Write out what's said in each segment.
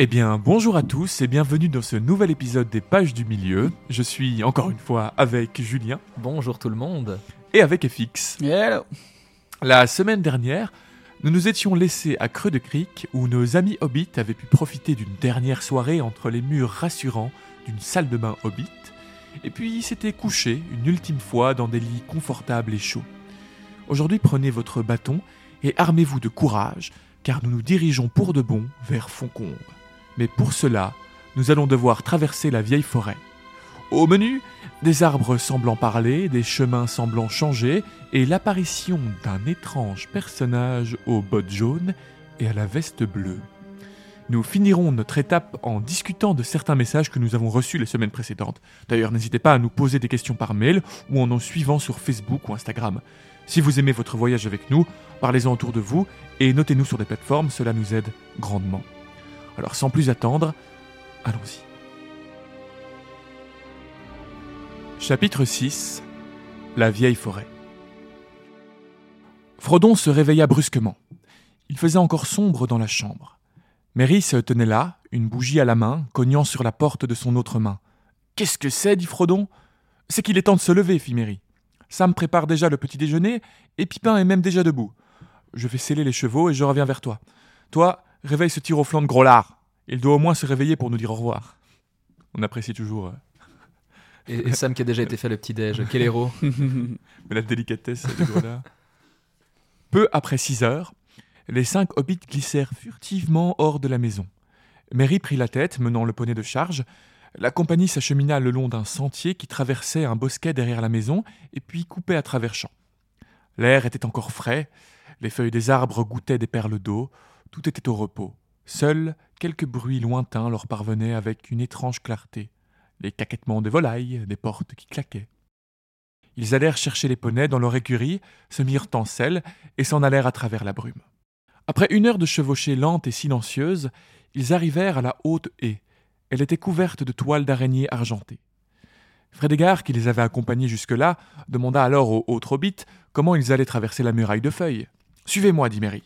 Eh bien, bonjour à tous et bienvenue dans ce nouvel épisode des Pages du Milieu. Je suis encore une fois avec Julien Bonjour tout le monde. et avec FX. Hello. La semaine dernière, nous nous étions laissés à Creux de Crique où nos amis hobbits avaient pu profiter d'une dernière soirée entre les murs rassurants d'une salle de bain hobbit, et puis s'étaient couchés une ultime fois dans des lits confortables et chauds. Aujourd'hui, prenez votre bâton et armez-vous de courage, car nous nous dirigeons pour de bon vers Foncombe. Mais pour cela, nous allons devoir traverser la vieille forêt. Au menu, des arbres semblant parler, des chemins semblant changer, et l'apparition d'un étrange personnage aux bottes jaunes et à la veste bleue. Nous finirons notre étape en discutant de certains messages que nous avons reçus les semaines précédentes. D'ailleurs, n'hésitez pas à nous poser des questions par mail ou en nous suivant sur Facebook ou Instagram. Si vous aimez votre voyage avec nous, parlez-en autour de vous et notez-nous sur des plateformes, cela nous aide grandement. Alors sans plus attendre, allons-y. Chapitre 6 La vieille forêt. Frodon se réveilla brusquement. Il faisait encore sombre dans la chambre. Mary se tenait là, une bougie à la main, cognant sur la porte de son autre main. Qu'est-ce que c'est? dit Frodon. C'est qu'il est temps de se lever, fit Mary. Sam prépare déjà le petit déjeuner, et Pipin est même déjà debout. Je vais sceller les chevaux et je reviens vers toi. Toi, réveille ce tir au flanc de gros lard. Il doit au moins se réveiller pour nous dire au revoir. On apprécie toujours euh, Et, et Sam qui a déjà été fait le petit-déj. Quel héros. la délicatesse de gros lard. Peu après six heures, les cinq hobbits glissèrent furtivement hors de la maison. Mary prit la tête, menant le poney de charge. La compagnie s'achemina le long d'un sentier qui traversait un bosquet derrière la maison et puis coupait à travers champs. L'air était encore frais, les feuilles des arbres goûtaient des perles d'eau, tout était au repos. Seuls quelques bruits lointains leur parvenaient avec une étrange clarté, les caquettements des volailles, des portes qui claquaient. Ils allèrent chercher les poneys dans leur écurie, se mirent en selle et s'en allèrent à travers la brume. Après une heure de chevauchée lente et silencieuse, ils arrivèrent à la haute haie. Elle était couverte de toiles d'araignées argentées. Frédégard, qui les avait accompagnés jusque-là, demanda alors aux autres hobbits comment ils allaient traverser la muraille de feuilles. Suivez-moi, dit Mary.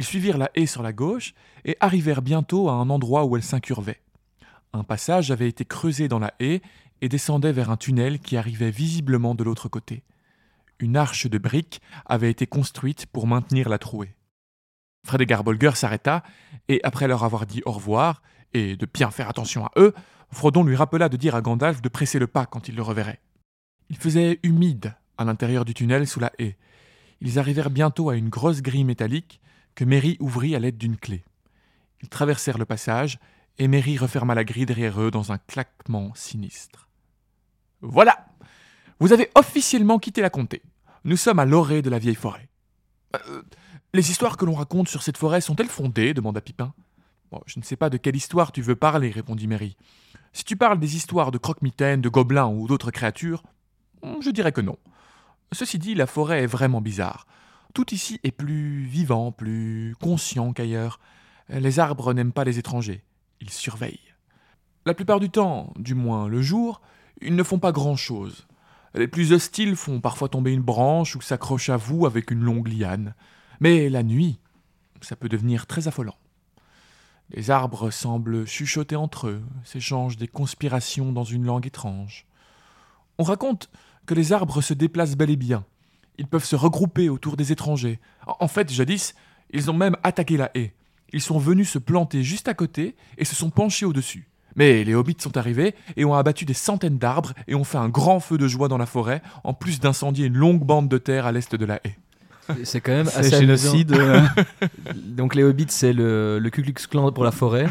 Ils suivirent la haie sur la gauche et arrivèrent bientôt à un endroit où elle s'incurvait. Un passage avait été creusé dans la haie et descendait vers un tunnel qui arrivait visiblement de l'autre côté. Une arche de briques avait été construite pour maintenir la trouée. Frédégard Bolger s'arrêta, et après leur avoir dit au revoir, et de bien faire attention à eux, Frodon lui rappela de dire à Gandalf de presser le pas quand il le reverrait. Il faisait humide à l'intérieur du tunnel sous la haie. Ils arrivèrent bientôt à une grosse grille métallique que Merry ouvrit à l'aide d'une clé. Ils traversèrent le passage, et Merry referma la grille derrière eux dans un claquement sinistre. Voilà Vous avez officiellement quitté la comté. Nous sommes à l'orée de la vieille forêt. Euh, les histoires que l'on raconte sur cette forêt sont-elles fondées? demanda Pipin. Je ne sais pas de quelle histoire tu veux parler, répondit Mary. Si tu parles des histoires de croque-mitaines, de gobelins ou d'autres créatures, je dirais que non. Ceci dit, la forêt est vraiment bizarre. Tout ici est plus vivant, plus conscient qu'ailleurs. Les arbres n'aiment pas les étrangers. Ils surveillent. La plupart du temps, du moins le jour, ils ne font pas grand-chose. Les plus hostiles font parfois tomber une branche ou s'accrochent à vous avec une longue liane. Mais la nuit, ça peut devenir très affolant. Les arbres semblent chuchoter entre eux, s'échangent des conspirations dans une langue étrange. On raconte que les arbres se déplacent bel et bien. Ils peuvent se regrouper autour des étrangers. En fait, jadis, ils ont même attaqué la haie. Ils sont venus se planter juste à côté et se sont penchés au-dessus. Mais les hobbits sont arrivés et ont abattu des centaines d'arbres et ont fait un grand feu de joie dans la forêt, en plus d'incendier une longue bande de terre à l'est de la haie. C'est quand même assez génocide. euh, Donc les hobbits, c'est le, le Ku Klux Klan pour la forêt.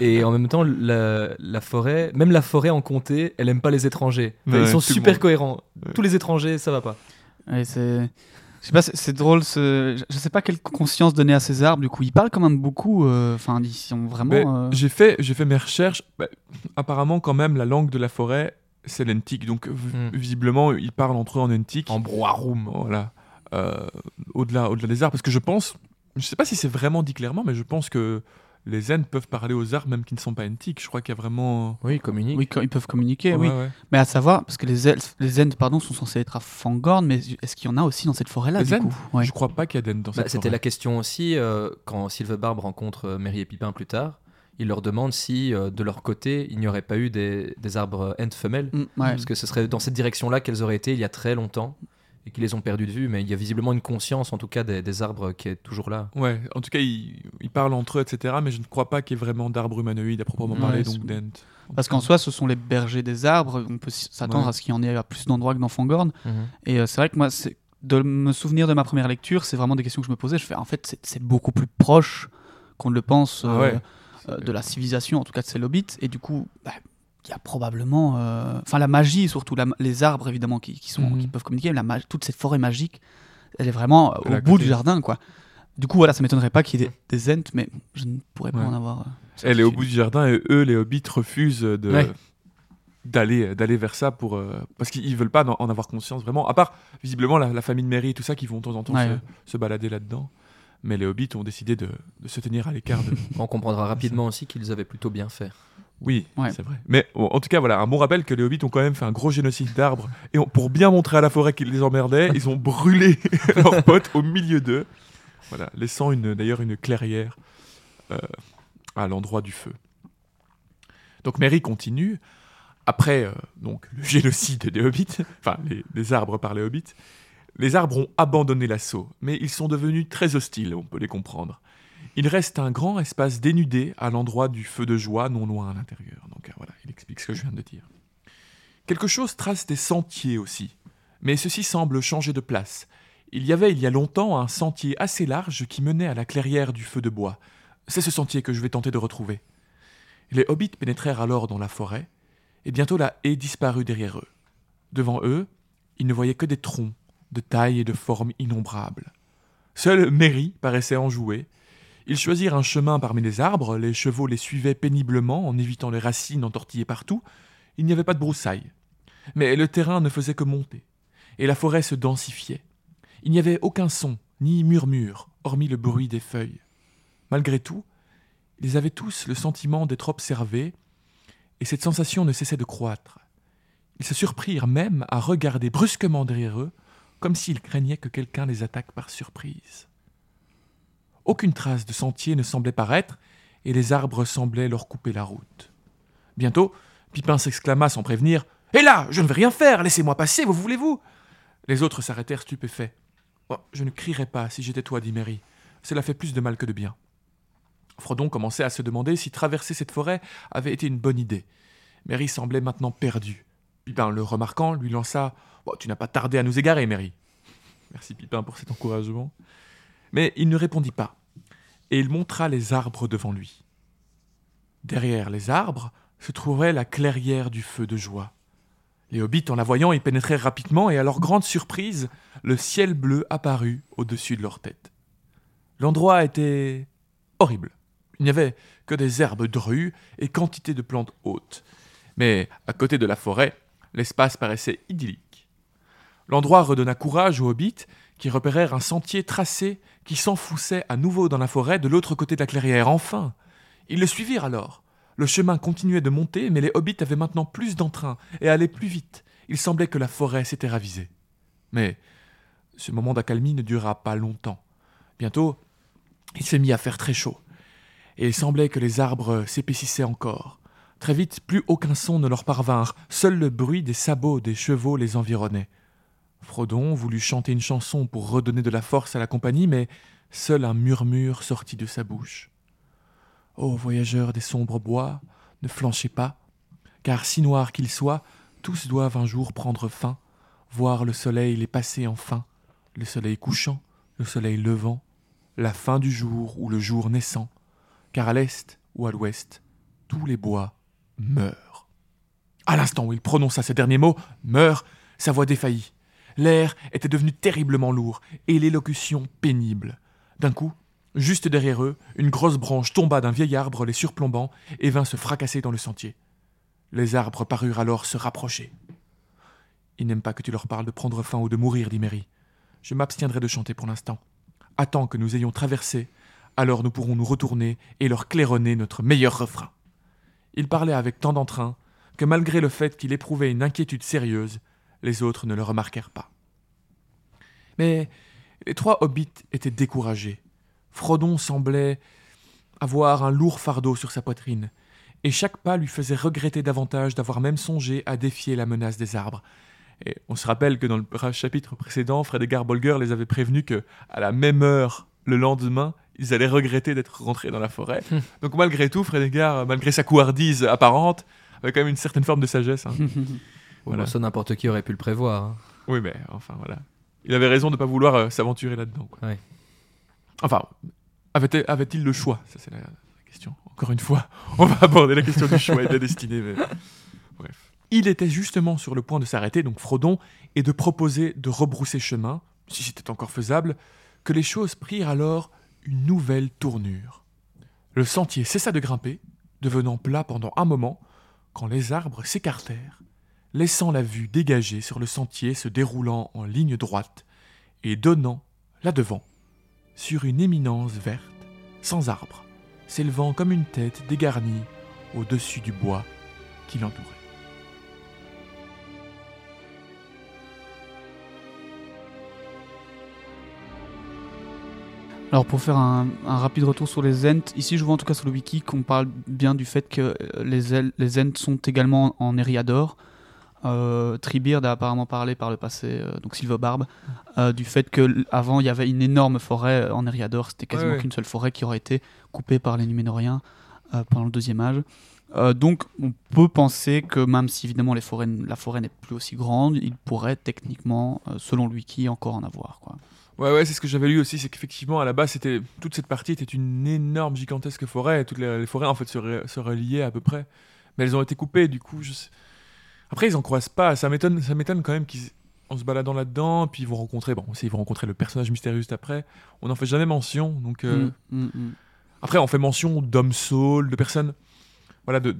Et en même temps, la, la forêt, même la forêt en comté, elle aime pas les étrangers. Enfin, Ouais, ils sont super cohérents. Ouais. Tous les étrangers, ça va pas. Ouais, c'est. Je sais pas, c'est- c'est drôle. Ce... Je sais pas quelle conscience donner à ces arbres. Du coup, ils parlent quand même beaucoup. euh, Enfin, ils sont vraiment. Euh, J'ai fait, j'ai fait mes recherches. Bah, apparemment, quand même, la langue de la forêt, c'est l'entique. Donc, v- Hmm. visiblement, ils parlent entre eux en entique. En broaroum. Voilà. Euh, au-delà, au-delà des arbres. Parce que je pense, je sais pas si c'est vraiment dit clairement, mais je pense que les zen peuvent parler aux arbres même qui ne sont pas entiques. Je crois qu'il y a vraiment. Oui, communique. Oui, quand ils peuvent communiquer, Ouais, oui. ouais. Mais à savoir, parce que les elfes, les pardon, sont censés être à Fangorn, mais est-ce qu'il y en a aussi dans cette forêt-là, Les du coup? Ouais. Je crois pas qu'il y a d'en dans Bah, cette C'était forêt. la question aussi euh, quand Sylve Barbe rencontre euh, Merry et Pipin plus tard. il leur demande si euh, de leur côté il n'y aurait pas eu des, des arbres ent femelles, Mm, ouais. parce que ce serait dans cette direction-là qu'elles auraient été il y a très longtemps et qu'ils les ont perdues de vue, mais il y a visiblement une conscience en tout cas des, des arbres qui est toujours là. Ouais, en tout cas, ils, ils parlent entre eux, etc. Mais je ne crois pas qu'il y ait vraiment d'arbres humanoïdes à proprement parler, donc d'Ent. Parce qu'en soi, ce sont les bergers des arbres. On peut s'attendre Ouais. à ce qu'il y en ait à plus d'endroits que dans Fangorn. Et euh, c'est vrai que moi, de me souvenir de ma première lecture, c'est vraiment des questions que je me posais. Je fais, en fait, c'est- beaucoup plus proche qu'on ne le pense Ah euh, ouais. euh, de la civilisation, en tout cas de ces hobbits. Et du coup, bah, il y a probablement. euh, Enfin, la magie, surtout la- les arbres, évidemment, qui, qui sont, Mhm. qui peuvent communiquer. mais La toute cette forêt magique, elle est vraiment euh, au bout côté. du jardin, quoi. Du coup, voilà, ça m'étonnerait pas qu'il y ait des, des Ents, mais je ne pourrais pas Ouais. en avoir. euh, Elle est au bout du jardin et eux, les hobbits, refusent de. Ouais. d'aller d'aller vers ça pour euh, parce qu'ils veulent pas en en avoir conscience vraiment à part visiblement la, la famille de Mary et tout ça qui vont de temps en temps Ouais, se, ouais. se balader là-dedans mais les hobbits ont décidé de, de se tenir à l'écart de... On comprendra rapidement aussi qu'ils avaient plutôt bien fait. Oui Ouais. c'est vrai. Mais bon, en tout cas voilà un bon rappel que les hobbits ont quand même fait un gros génocide d'arbres. Et pour bien montrer à la forêt qu'ils les emmerdaient ils ont brûlé leurs potes au milieu d'eux. Voilà laissant d'ailleurs une clairière euh, à l'endroit du feu. Donc Mary continue. Après euh, donc le génocide des hobbits, enfin les, les arbres par les hobbits, les arbres ont abandonné l'assaut, mais ils sont devenus très hostiles, on peut les comprendre. Il reste un grand espace dénudé à l'endroit du feu de joie, non loin à l'intérieur. Donc euh, voilà, il explique ce que je viens de dire. Quelque chose trace des sentiers aussi, mais ceci semble changer de place. Il y avait il y a longtemps un sentier assez large qui menait à la clairière du feu de bois. C'est ce sentier que je vais tenter de retrouver. Les hobbits pénétrèrent alors dans la forêt, et bientôt la haie disparut derrière eux. Devant eux, ils ne voyaient que des troncs, de taille et de formes innombrables. Seul Merry paraissait enjoué. Ils choisirent un chemin parmi les arbres, les chevaux les suivaient péniblement en évitant les racines entortillées partout. Il n'y avait pas de broussailles. Mais le terrain ne faisait que monter, et la forêt se densifiait. Il n'y avait aucun son, ni murmure, hormis le bruit des feuilles. Malgré tout, ils avaient tous le sentiment d'être observés, et cette sensation ne cessait de croître. Ils se surprirent même à regarder brusquement derrière eux, comme s'ils craignaient que quelqu'un les attaque par surprise. Aucune trace de sentier ne semblait paraître, et les arbres semblaient leur couper la route. Bientôt, Pipin s'exclama sans prévenir Hé là, je ne vais rien faire, laissez-moi passer, vous voulez-vous? Les autres s'arrêtèrent stupéfaits. Oh, je ne crierais pas si j'étais toi, dit Mary. Cela fait plus de mal que de bien. Frodon commençait à se demander si traverser cette forêt avait été une bonne idée. Mary semblait maintenant perdue. Pipin, le remarquant, lui lança Bon, Tu n'as pas tardé à nous égarer, Mary. Merci Pipin pour cet encouragement. Mais il ne répondit pas, et il montra les arbres devant lui. Derrière les arbres se trouvait la clairière du feu de joie. Les hobbits, en la voyant, y pénétrèrent rapidement, et à leur grande surprise, le ciel bleu apparut au-dessus de leur tête. L'endroit était horrible. Il n'y avait que des herbes drues et quantité de plantes hautes. Mais à côté de la forêt, l'espace paraissait idyllique. L'endroit redonna courage aux hobbits qui repérèrent un sentier tracé qui s'enfouissait à nouveau dans la forêt de l'autre côté de la clairière. Enfin Ils le suivirent alors. Le chemin continuait de monter, mais les hobbits avaient maintenant plus d'entrain et allaient plus vite. Il semblait que la forêt s'était ravisée. Mais ce moment d'accalmie ne dura pas longtemps. Bientôt, il s'est mis à faire très chaud et il semblait que les arbres s'épaississaient encore. Très vite, plus aucun son ne leur parvinrent, seul le bruit des sabots des chevaux les environnait. Frodon voulut chanter une chanson pour redonner de la force à la compagnie, mais seul un murmure sortit de sa bouche. Ô voyageurs des sombres bois, ne flanchez pas, car si noirs qu'ils soient, tous doivent un jour prendre fin, voir le soleil les passer enfin, le soleil couchant, le soleil levant, la fin du jour ou le jour naissant, car à l'est ou à l'ouest, tous les bois meurent. À l'instant où il prononça ces derniers mots, meurt, sa voix défaillit. L'air était devenu terriblement lourd et l'élocution pénible. D'un coup, juste derrière eux, une grosse branche tomba d'un vieil arbre les surplombant et vint se fracasser dans le sentier. Les arbres parurent alors se rapprocher. Ils n'aiment pas que tu leur parles de prendre faim ou de mourir, dit Mary. Je m'abstiendrai de chanter pour l'instant. Attends que nous ayons traversé, alors nous pourrons nous retourner et leur claironner notre meilleur refrain. Il parlait avec tant d'entrain que malgré le fait qu'il éprouvait une inquiétude sérieuse, les autres ne le remarquèrent pas. Mais les trois hobbits étaient découragés. Frodon semblait avoir un lourd fardeau sur sa poitrine, et chaque pas lui faisait regretter davantage d'avoir même songé à défier la menace des arbres. Et on se rappelle que dans le chapitre précédent, Fred Edgar Bolger les avait prévenus que, à la même heure le lendemain, ils allaient regretter d'être rentrés dans la forêt. Hmm. Donc malgré tout, Fred Edgar, malgré sa couardise apparente, avait quand même une certaine forme de sagesse. hein. Voilà. Bon, ça, n'importe qui aurait pu le prévoir. hein. Oui, mais enfin voilà. Il avait raison de ne pas vouloir euh, s'aventurer là-dedans. quoi. Ouais. Enfin, avait-il avait-il le choix? Ça, c'est la, la question. Encore une fois, on va aborder la question du choix et de la destinée. mais- Bref. Il était justement sur le point de s'arrêter, donc Frodon, et de proposer de rebrousser chemin, si c'était encore faisable, que les choses prirent alors une nouvelle tournure. Le sentier cessa de grimper, devenant plat pendant un moment, quand les arbres s'écartèrent, laissant la vue dégagée sur le sentier se déroulant en ligne droite et donnant, là-devant, sur une éminence verte, sans arbre, s'élevant comme une tête dégarnie au-dessus du bois qui l'entourait. Alors pour faire un, rapide retour sur les Ents, ici je vois en tout cas sur le wiki qu'on parle bien du fait que euh, les, les Ents sont également en Eriador. Euh, Treebeard a apparemment parlé par le passé, euh, donc Sylvebarbe, euh, du fait que avant il y avait une énorme forêt en Eriador, c'était quasiment Ouais, qu'une seule forêt qui aurait été coupée par les Numénoriens pendant le deuxième âge. Donc on peut penser que même si évidemment les forêts, la forêt n'est plus aussi grande, il pourrait techniquement, selon le wiki, encore en avoir. Quoi. Ouais, ouais, c'est ce que j'avais lu aussi, c'est qu'effectivement, à la base, c'était toute cette partie était une énorme, gigantesque forêt, et toutes les, les forêts, en fait, se, re- se reliaient à peu près. Mais elles ont été coupées, du coup, je sais- Après, ils en croisent pas, ça m'étonne ça m'étonne quand même qu'ils... En se baladant là-dedans, puis ils vont rencontrer, bon, aussi, ils vont rencontrer le personnage mystérieux juste après, on n'en fait jamais mention, donc... euh, Mm, mm, mm. Après, on fait mention d'hommes saules, de personnes... Voilà, de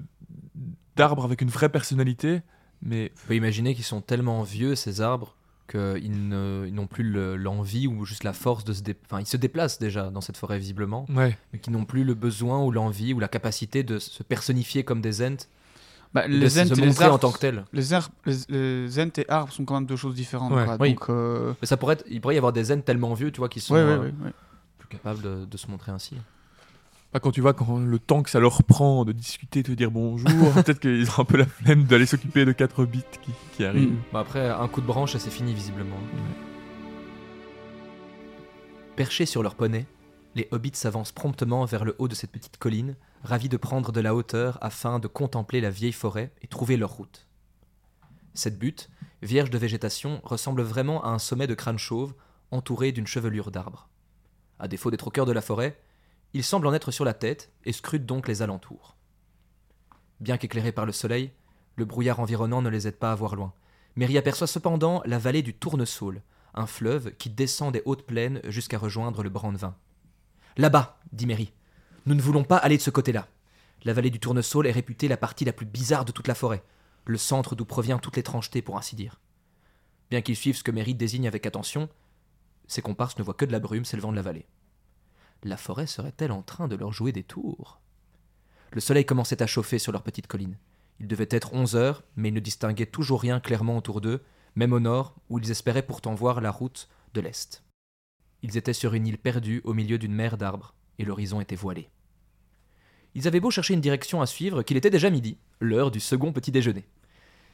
d'arbres avec une vraie personnalité, mais... On peut imaginer qu'ils sont tellement vieux, ces arbres, qu'ils n'ont plus le- l'envie ou juste la force de se dé- Enfin, ils se déplacent déjà dans cette forêt visiblement, Ouais. mais qui n'ont plus le besoin ou l'envie ou la capacité de se personnifier comme des Ents, Bah, les se et les montrer en arbres tant que tels. Les, arbres- les, les Ents et arbres sont quand même deux choses différentes. Ouais. quoi. Oui. Donc, euh, Mais ça pourrait être, il pourrait y avoir des Ents tellement vieux, tu vois, qui sont ouais, euh, ouais, ouais. plus capables de, de se montrer ainsi. Bah, quand tu vois quand le temps que ça leur prend de discuter, de dire bonjour, peut-être qu'ils ont un peu la flemme d'aller s'occuper de 4 bits qui, qui arrivent. Mm. Bah après, un coup de branche c'est fini visiblement. Perchés sur leur poney, les hobbits s'avancent promptement vers le haut de cette petite colline, ravis de prendre de la hauteur afin de contempler la vieille forêt et trouver leur route. Cette butte, vierge de végétation, ressemble vraiment à un sommet de crâne chauve entouré d'une chevelure d'arbres. À défaut d'être au de la forêt, il semble en être sur la tête et scrute donc les alentours. Bien qu'éclairés par le soleil, le brouillard environnant ne les aide pas à voir loin. Mary aperçoit cependant la vallée du Tournesol, un fleuve qui descend des hautes plaines jusqu'à rejoindre le Brandevin. Là-bas, dit Mary. Nous ne voulons pas aller de ce côté-là. La vallée du Tournesol est réputée la partie la plus bizarre de toute la forêt, le centre d'où provient toute l'étrangeté, pour ainsi dire. Bien qu'ils suivent ce que Mary désigne avec attention, ses comparses ne voient que de la brume s'élevant de la vallée. La forêt serait-elle en train de leur jouer des tours? Le soleil commençait à chauffer sur leur petite colline. Il devait être onze heures, mais ils ne distinguaient toujours rien clairement autour d'eux, même au nord, où ils espéraient pourtant voir la route de l'est. Ils étaient sur une île perdue au milieu d'une mer d'arbres, et l'horizon était voilé. Ils avaient beau chercher une direction à suivre qu'il était déjà midi, l'heure du second petit déjeuner.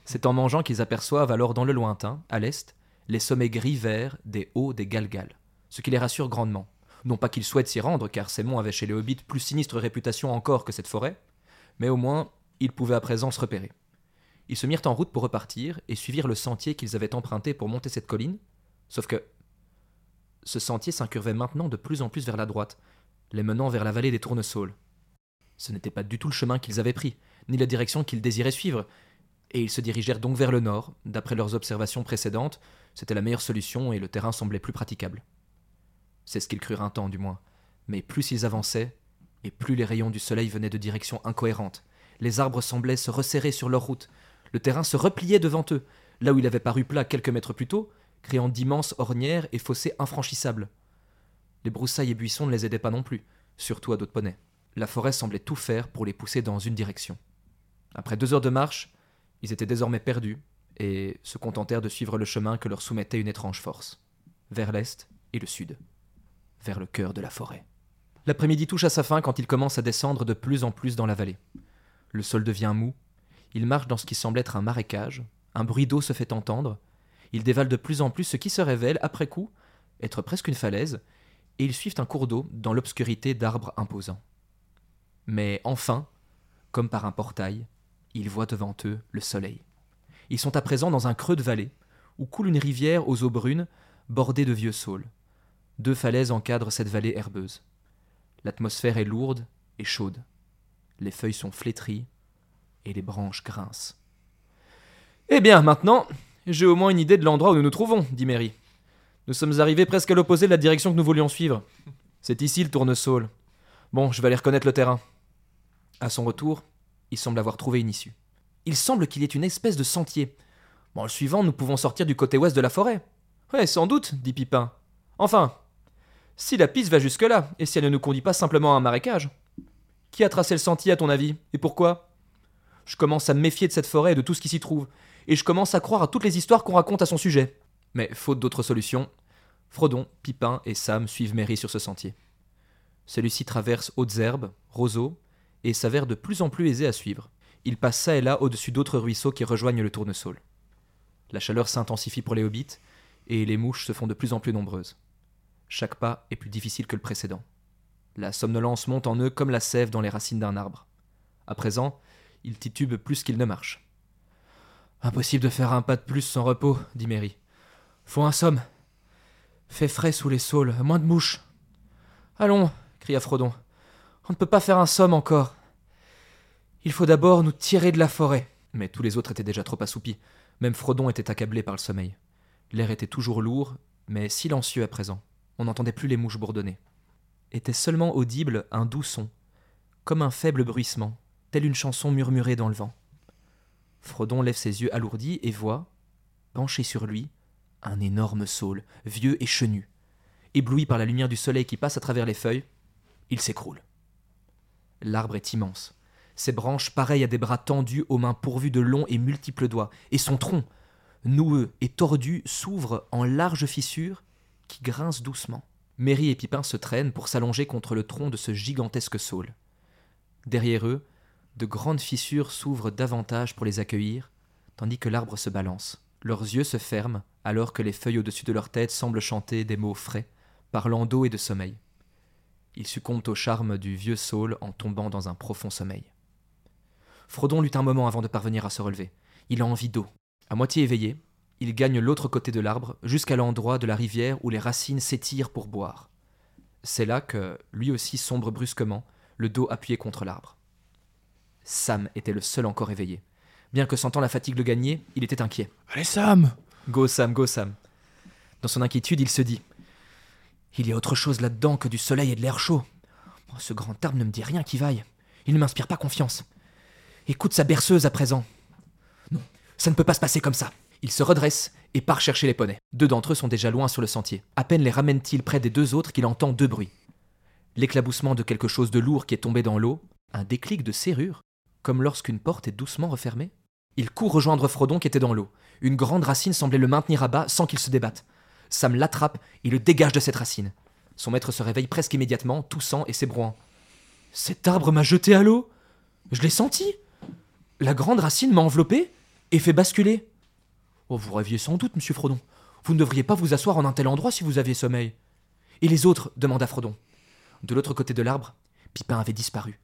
C'est en mangeant qu'ils aperçoivent alors dans le lointain, à l'est, les sommets gris-verts des hauts des Galgal, ce qui les rassure grandement. Non pas qu'ils souhaitent s'y rendre, car ces monts avaient chez les hobbits plus sinistre réputation encore que cette forêt, mais au moins ils pouvaient à présent se repérer. Ils se mirent en route pour repartir et suivirent le sentier qu'ils avaient emprunté pour monter cette colline, sauf que ce sentier s'incurvait maintenant de plus en plus vers la droite, les menant vers la vallée des Tournesols. Ce n'était pas du tout le chemin qu'ils avaient pris, ni la direction qu'ils désiraient suivre, et ils se dirigèrent donc vers le nord, d'après leurs observations précédentes, c'était la meilleure solution et le terrain semblait plus praticable. C'est ce qu'ils crurent un temps, du moins. Mais plus ils avançaient, et plus les rayons du soleil venaient de directions incohérentes. Les arbres semblaient se resserrer sur leur route. Le terrain se repliait devant eux, là où il avait paru plat quelques mètres plus tôt, créant d'immenses ornières et fossés infranchissables. Les broussailles et buissons ne les aidaient pas non plus, surtout à d'autres poneys. La forêt semblait tout faire pour les pousser dans une direction. Après deux heures de marche, ils étaient désormais perdus et se contentèrent de suivre le chemin que leur soumettait une étrange force, vers l'est et le sud, vers le cœur de la forêt. L'après-midi touche à sa fin quand il commence à descendre de plus en plus dans la vallée. Le sol devient mou, il marche dans ce qui semble être un marécage, un bruit d'eau se fait entendre, il dévale de plus en plus ce qui se révèle, après coup, être presque une falaise, et ils suivent un cours d'eau dans l'obscurité d'arbres imposants. Mais enfin, comme par un portail, ils voient devant eux le soleil. Ils sont à présent dans un creux de vallée, où coule une rivière aux eaux brunes, bordée de vieux saules. Deux falaises encadrent cette vallée herbeuse. L'atmosphère est lourde et chaude. Les feuilles sont flétries et les branches grincent. Eh bien, maintenant, j'ai au moins une idée de l'endroit où nous nous trouvons, dit Mary. Nous sommes arrivés presque à l'opposé de la direction que nous voulions suivre. C'est ici le tournesol. Bon, je vais aller reconnaître le terrain. À son retour, il semble avoir trouvé une issue. Il semble qu'il y ait une espèce de sentier. Bon, le suivant, nous pouvons sortir du côté ouest de la forêt. Ouais, sans doute, dit Pipin. Enfin, si la piste va jusque-là, et si elle ne nous conduit pas simplement à un marécage Qui a tracé le sentier, à ton avis? Et pourquoi? Je commence à me méfier de cette forêt et de tout ce qui s'y trouve, et je commence à croire à toutes les histoires qu'on raconte à son sujet. Mais faute d'autre solution, Frodon, Pipin et Sam suivent Mary sur ce sentier. Celui-ci traverse hautes herbes, roseaux, et s'avère de plus en plus aisé à suivre. Il passe ça et là au-dessus d'autres ruisseaux qui rejoignent le tournesol. La chaleur s'intensifie pour les hobbits, et les mouches se font de plus en plus nombreuses. Chaque pas est plus difficile que le précédent. La somnolence monte en eux comme la sève dans les racines d'un arbre. À présent, ils titubent plus qu'ils ne marchent. Impossible de faire un pas de plus sans repos, dit Mary. Faut un somme. Fait frais sous les saules, moins de mouches. Allons, cria Frodon. On ne peut pas faire un somme encore. Il faut d'abord nous tirer de la forêt. Mais tous les autres étaient déjà trop assoupis. Même Frodon était accablé par le sommeil. L'air était toujours lourd, mais silencieux à présent. On n'entendait plus les mouches bourdonner. Était seulement audible un doux son, comme un faible bruissement, telle une chanson murmurée dans le vent. Frodon lève ses yeux alourdis et voit, penché sur lui, un énorme saule, vieux et chenu. Ébloui par la lumière du soleil qui passe à travers les feuilles, il s'écroule. L'arbre est immense. Ses branches, pareilles à des bras tendus aux mains pourvues de longs et multiples doigts, et son tronc, noueux et tordu, s'ouvre en larges fissures qui grincent doucement. Mary et Pipin se traînent pour s'allonger contre le tronc de ce gigantesque saule. Derrière eux, de grandes fissures s'ouvrent davantage pour les accueillir, tandis que l'arbre se balance. Leurs yeux se ferment alors que les feuilles au-dessus de leur tête semblent chanter des mots frais, parlant d'eau et de sommeil. Ils succombent au charme du vieux saule en tombant dans un profond sommeil. Frodon lutte un moment avant de parvenir à se relever. Il a envie d'eau. À moitié éveillé, il gagne l'autre côté de l'arbre jusqu'à l'endroit de la rivière où les racines s'étirent pour boire. C'est là que, lui aussi sombre brusquement, le dos appuyé contre l'arbre. Sam était le seul encore éveillé. Bien que sentant la fatigue le gagner, il était inquiet. Allez, Sam Go Sam, go Sam. Dans son inquiétude, il se dit Il y a autre chose là-dedans que du soleil et de l'air chaud. Oh, ce grand arbre ne me dit rien qui vaille. Il ne m'inspire pas confiance. Écoute sa berceuse à présent. Non, ça ne peut pas se passer comme ça. Il se redresse et part chercher les poneys. Deux d'entre eux sont déjà loin sur le sentier. À peine les ramène-t-il près des deux autres qu'il entend deux bruits. L'éclaboussement de quelque chose de lourd qui est tombé dans l'eau, un déclic de serrure, comme lorsqu'une porte est doucement refermée. Il court rejoindre Frodon qui était dans l'eau. Une grande racine semblait le maintenir à bas sans qu'il se débatte. Sam l'attrape et le dégage de cette racine. Son maître se réveille presque immédiatement, toussant et s'ébrouant. Cet arbre m'a jeté à l'eau Je l'ai senti La grande racine m'a enveloppé et fait basculer. Oh, vous rêviez sans doute, monsieur Frodon. Vous ne devriez pas vous asseoir en un tel endroit si vous aviez sommeil. Et les autres demanda Frodon. De l'autre côté de l'arbre, Pipin avait disparu.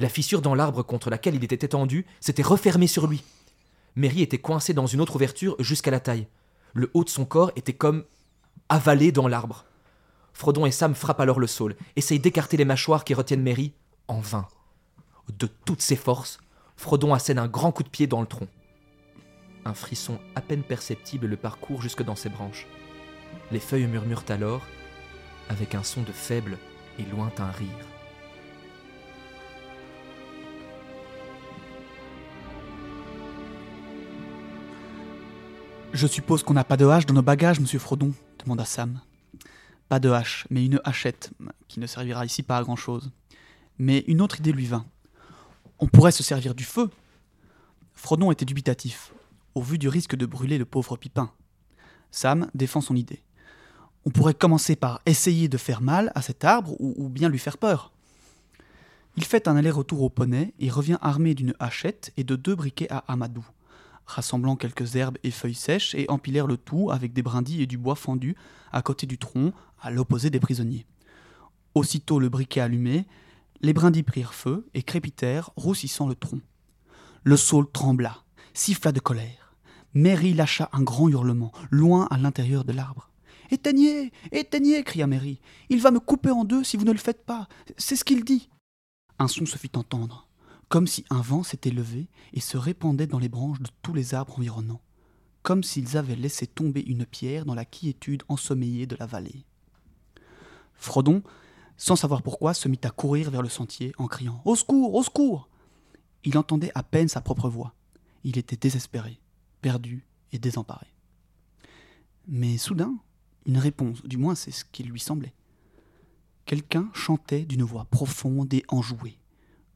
La fissure dans l'arbre contre laquelle il était étendu s'était refermée sur lui. Mary était coincée dans une autre ouverture jusqu'à la taille. Le haut de son corps était comme avalé dans l'arbre. Frodon et Sam frappent alors le sol, essayent d'écarter les mâchoires qui retiennent Mary, en vain. De toutes ses forces, Frodon assène un grand coup de pied dans le tronc. Un frisson à peine perceptible le parcourt jusque dans ses branches. Les feuilles murmurent alors, avec un son de faible et lointain rire. Je suppose qu'on n'a pas de hache dans nos bagages, monsieur Frodon demanda Sam. Pas de hache, mais une hachette, qui ne servira ici pas à grand chose. Mais une autre idée lui vint. On pourrait se servir du feu. Frodon était dubitatif, au vu du risque de brûler le pauvre Pipin. Sam défend son idée. On pourrait commencer par essayer de faire mal à cet arbre ou, ou bien lui faire peur. Il fait un aller-retour au poney et revient armé d'une hachette et de deux briquets à Amadou, rassemblant quelques herbes et feuilles sèches et empilèrent le tout avec des brindilles et du bois fendu à côté du tronc, à l'opposé des prisonniers. Aussitôt le briquet allumé, les brindilles prirent feu et crépitèrent, roussissant le tronc. Le saule trembla, siffla de colère. Mary lâcha un grand hurlement, loin à l'intérieur de l'arbre. Éteignez Éteignez cria Mary. Il va me couper en deux si vous ne le faites pas. C'est ce qu'il dit. Un son se fit entendre, comme si un vent s'était levé et se répandait dans les branches de tous les arbres environnants, comme s'ils avaient laissé tomber une pierre dans la quiétude ensommeillée de la vallée. Frodon, sans savoir pourquoi, se mit à courir vers le sentier en criant Au secours Au secours Il entendait à peine sa propre voix. Il était désespéré, perdu et désemparé. Mais soudain, une réponse, du moins c'est ce qu'il lui semblait. Quelqu'un chantait d'une voix profonde et enjouée,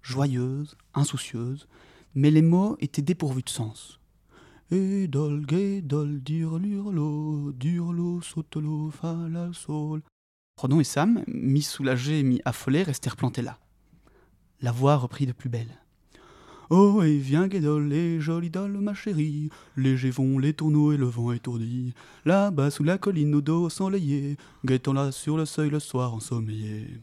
joyeuse, insoucieuse, mais les mots étaient dépourvus de sens. Edol, guédol, dirlurlo, sautelo, fala, sol. Frodon et Sam, mi soulagés et mi affolés, restèrent plantés là. La voix reprit de plus belle. Oh, et viens, Guédol, les jolies dolles, ma chérie, légers vont les tourneaux et le vent étourdi. Là-bas, sous la colline, nos dos s'enlayer, guettons là sur le seuil le soir ensommeillé.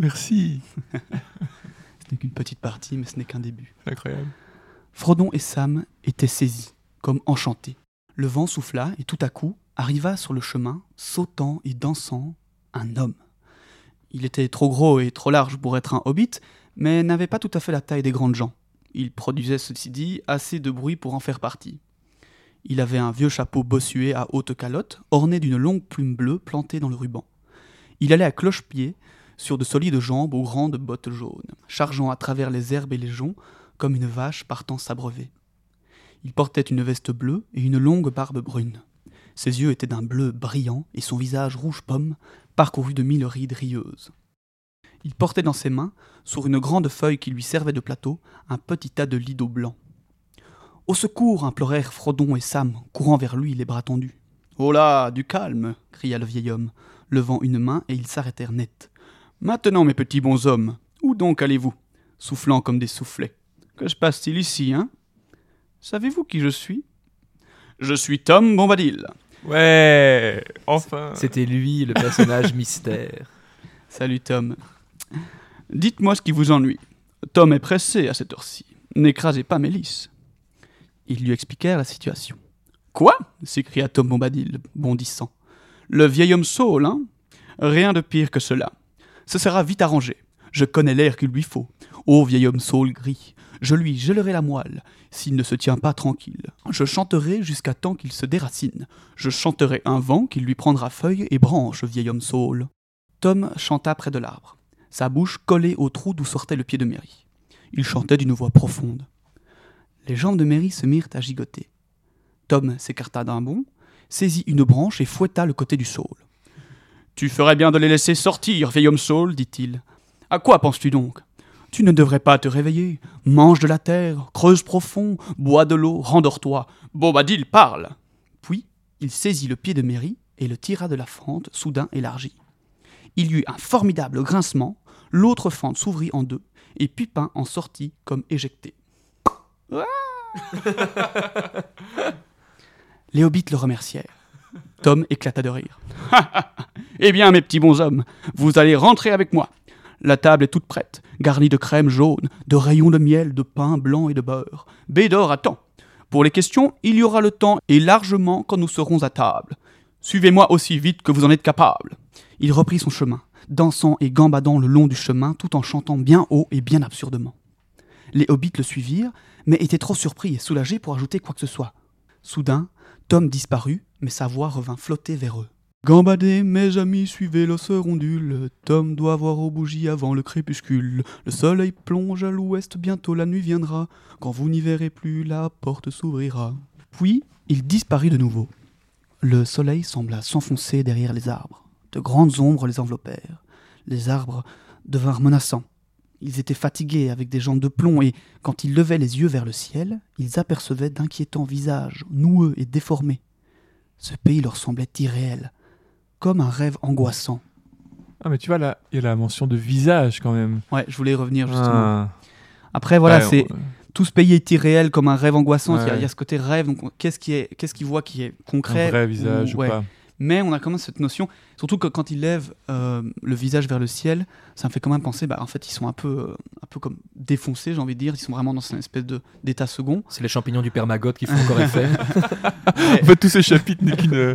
Merci. Ce n'est qu'une petite partie, mais ce n'est qu'un début. Incroyable. Frodon et Sam étaient saisis, comme enchantés. Le vent souffla et tout à coup arriva sur le chemin, sautant et dansant, un homme. Il était trop gros et trop large pour être un hobbit, mais n'avait pas tout à fait la taille des grandes gens. Il produisait, ceci dit, assez de bruit pour en faire partie. Il avait un vieux chapeau bossué à haute calotte, orné d'une longue plume bleue plantée dans le ruban. Il allait à cloche-pied, sur de solides jambes aux grandes bottes jaunes, chargeant à travers les herbes et les joncs comme une vache partant s'abreuver. Il portait une veste bleue et une longue barbe brune. Ses yeux étaient d'un bleu brillant et son visage rouge pomme, parcouru de mille rides rieuses. Il portait dans ses mains, sur une grande feuille qui lui servait de plateau, un petit tas de lido blanc. Au secours implorèrent Frodon et Sam, courant vers lui les bras tendus. Oh là, du calme cria le vieil homme, levant une main et ils s'arrêtèrent net. Maintenant, mes petits bons hommes, où donc allez-vous soufflant comme des soufflets? Que se passe-t-il ici, hein? Savez-vous qui je suis? Je suis Tom Bombadil. Ouais, enfin. C'était lui, le personnage mystère. Salut Tom. Dites-moi ce qui vous ennuie. Tom est pressé à cette heure-ci. N'écrasez pas Mélisse. Ils lui expliquèrent la situation. Quoi? s'écria Tom Bombadil, bondissant. Le vieil homme saule, hein? Rien de pire que cela. Ce sera vite arrangé. Je connais l'air qu'il lui faut. Ô vieil homme saule gris, je lui gèlerai la moelle, s'il ne se tient pas tranquille. Je chanterai jusqu'à temps qu'il se déracine. Je chanterai un vent qui lui prendra feuilles et branches, vieil homme saule. Tom chanta près de l'arbre, sa bouche collée au trou d'où sortait le pied de Mary. Il chantait d'une voix profonde. Les jambes de Mary se mirent à gigoter. Tom s'écarta d'un bond, saisit une branche et fouetta le côté du saule. Tu ferais bien de les laisser sortir, vieil homme saule, dit-il. À quoi penses-tu donc? Tu ne devrais pas te réveiller. Mange de la terre, creuse profond, bois de l'eau, rendors-toi. Bobadil parle Puis il saisit le pied de Mary et le tira de la fente soudain élargie. Il y eut un formidable grincement, l'autre fente s'ouvrit en deux, et Pupin en sortit comme éjecté. Les hobbits le remercièrent. Tom éclata de rire. eh bien, mes petits bonshommes, vous allez rentrer avec moi. La table est toute prête, garnie de crème jaune, de rayons de miel, de pain blanc et de beurre. Bédor attend. Pour les questions, il y aura le temps et largement quand nous serons à table. Suivez-moi aussi vite que vous en êtes capable. Il reprit son chemin, dansant et gambadant le long du chemin tout en chantant bien haut et bien absurdement. Les hobbits le suivirent, mais étaient trop surpris et soulagés pour ajouter quoi que ce soit. Soudain, Tom disparut, mais sa voix revint flotter vers eux. Gambadez, mes amis, suivez l'os rondule. Tom doit voir aux bougies avant le crépuscule. Le soleil plonge à l'ouest, bientôt la nuit viendra. Quand vous n'y verrez plus, la porte s'ouvrira. Puis, il disparut de nouveau. Le soleil sembla s'enfoncer derrière les arbres. De grandes ombres les enveloppèrent. Les arbres devinrent menaçants. Ils étaient fatigués avec des jambes de plomb et, quand ils levaient les yeux vers le ciel, ils apercevaient d'inquiétants visages, noueux et déformés. Ce pays leur semblait irréel, comme un rêve angoissant. Ah, mais tu vois, là, il y a la mention de visage quand même. Ouais, je voulais y revenir justement. Ah. Après, voilà, Ouais, c'est on- tout ce pays est irréel comme un rêve angoissant. Il y a- Ouais. il y, a ce côté rêve. Donc, on- qu'est-ce qui est, qu'est-ce qu'il voit qui est concret un vrai visage ou- ou ouais. pas. Mais on a quand même cette notion, surtout que quand il lève euh, le visage vers le ciel, ça me fait quand même penser, bah, en fait, ils sont un peu, euh, un peu comme défoncés, j'ai envie de dire. Ils sont vraiment dans une espèce de d'état second. C'est les champignons du permagote qui font encore effet. En fait, tous ces chapitres n'est qu'une euh,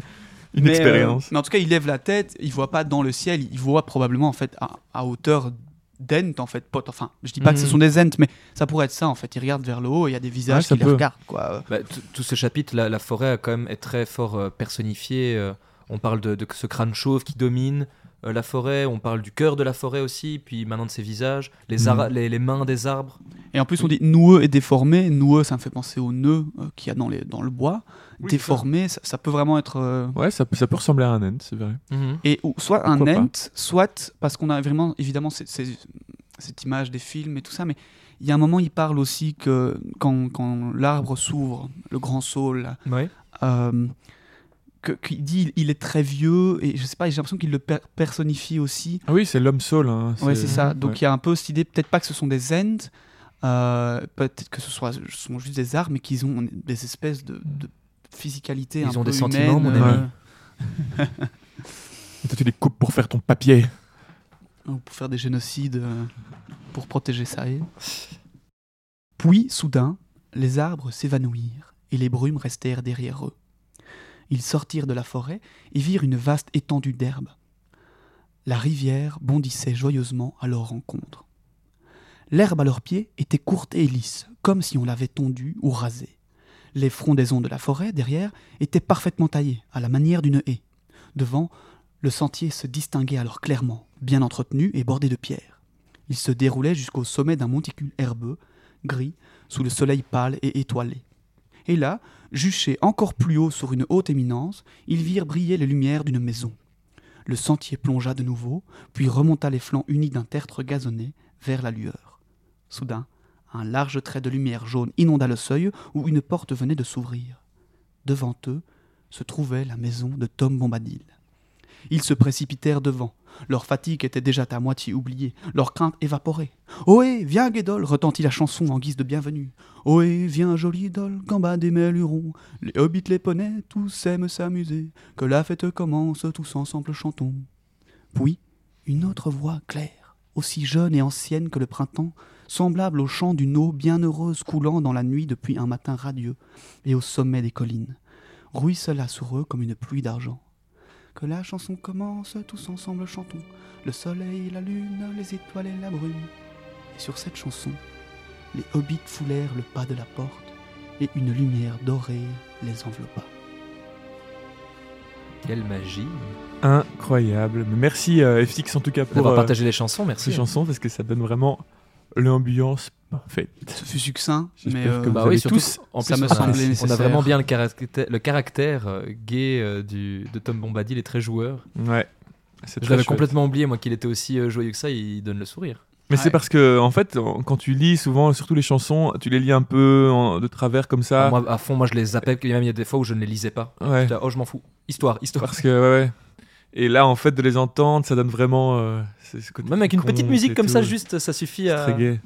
une mais, euh, expérience. mais en tout cas, il lève la tête, il voit pas dans le ciel, il voit probablement en fait à, à hauteur d'Ent en fait, pote. Enfin, je dis pas que ce Mhm. sont des Ents, mais ça pourrait être ça en fait. Il regarde vers le haut, et il y a des visages Ouais, qui les regardent quoi. Bah, tout ce chapitre, la, la forêt a quand même est très fort euh, personnifiée. euh, on parle de, de ce crâne chauve qui domine euh, la forêt, on parle du cœur de la forêt aussi, puis maintenant de ses visages, les, les mains des arbres. Et en plus, on dit noueux et déformé. Noueux, ça me fait penser au nœud euh, qu'il y a dans, les, dans le bois. Oui, déformé, ça, ça peut vraiment être. euh, Ouais, ça, peut- ça peut ressembler à un ent, c'est vrai. Et ou- soit un Pourquoi ent, soit parce qu'on a vraiment, évidemment, cette image des films et tout ça, mais il y a un moment, il parle aussi que quand, quand l'arbre s'ouvre, le grand saule, Ouais. Que- qu'il dit il est très vieux, et je sais pas, j'ai l'impression qu'il le per- personnifie aussi. Ah oui, c'est l'homme saule. Hein, Ouais, c'est ça. Donc il y a un peu cette idée, peut-être pas que ce sont des ents, euh, peut-être que ce soit, ce sont juste des arbres, mais qu'ils ont des espèces de, de physicalité Ils un ont peu des sentiments, mon ami. euh, Et toi, tu les coupes pour faire ton papier. ou pour faire des génocides, euh, pour protéger ça. Et... Puis, soudain, les arbres s'évanouirent et les brumes restèrent derrière eux. Ils sortirent de la forêt et virent une vaste étendue d'herbe. La rivière bondissait joyeusement à leur rencontre. L'herbe à leurs pieds était courte et lisse, comme si on l'avait tondue ou rasée. Les frondaisons de la forêt, derrière, étaient parfaitement taillées, à la manière d'une haie. Devant, le sentier se distinguait alors clairement, bien entretenu et bordé de pierres. Il se déroulait jusqu'au sommet d'un monticule herbeux, gris, sous le soleil pâle et étoilé. Et là, juché encore plus haut sur une haute éminence, ils virent briller les lumières d'une maison. Le sentier plongea de nouveau, puis remonta les flancs unis d'un tertre gazonné vers la lueur. Soudain, un large trait de lumière jaune inonda le seuil où une porte venait de s'ouvrir. Devant eux se trouvait la maison de Tom Bombadil. Ils se précipitèrent devant. Leur fatigue était déjà à moitié oubliée, leur crainte évaporée. Ohé, viens, Guédol, retentit la chanson en guise de bienvenue. Ohé, viens, joli idole, gambade et luron. Les hobbits, les poneys, tous aiment s'amuser. Que la fête commence, tous ensemble chantons. Puis, une autre voix claire, aussi jeune et ancienne que le printemps, semblable au chant d'une eau bienheureuse coulant dans la nuit depuis un matin radieux et au sommet des collines, ruissela sur eux comme une pluie d'argent. Que la chanson commence, tous ensemble chantons. Le soleil, la lune, les étoiles et la brume. Et sur cette chanson, les hobbits foulèrent le pas de la porte, et une lumière dorée les enveloppa. Quelle magie. Incroyable. Merci euh, FX en tout cas pour D'avoir euh, partagé les chansons, merci. ces chansons parce que ça donne vraiment l'ambiance parfaite. Ce fut succinct, J'espère mais euh, que Bah oui, surtout, tous en ça plus, me on a- semblait On a nécessaire. vraiment bien le caractère, le caractère euh, gay euh, du, de Tom Bombadil est très joueur. Ouais. C'est Je l'avais complètement oublié, moi, qu'il était aussi euh, joyeux que ça, il donne le sourire. Mais c'est parce que en fait, quand tu lis souvent, surtout les chansons, tu les lis un peu en- de travers comme ça. Ah, Moi, à fond, moi, je les zappais, même il y a des fois où je ne les lisais pas. ouais. J'étais, oh, je m'en fous. Histoire, histoire. Parce que ouais, ouais. Et là, en fait, de les entendre, ça donne vraiment. euh, c'est ce côté Même avec une petite musique comme ça, juste, ça suffit C'est à très gai.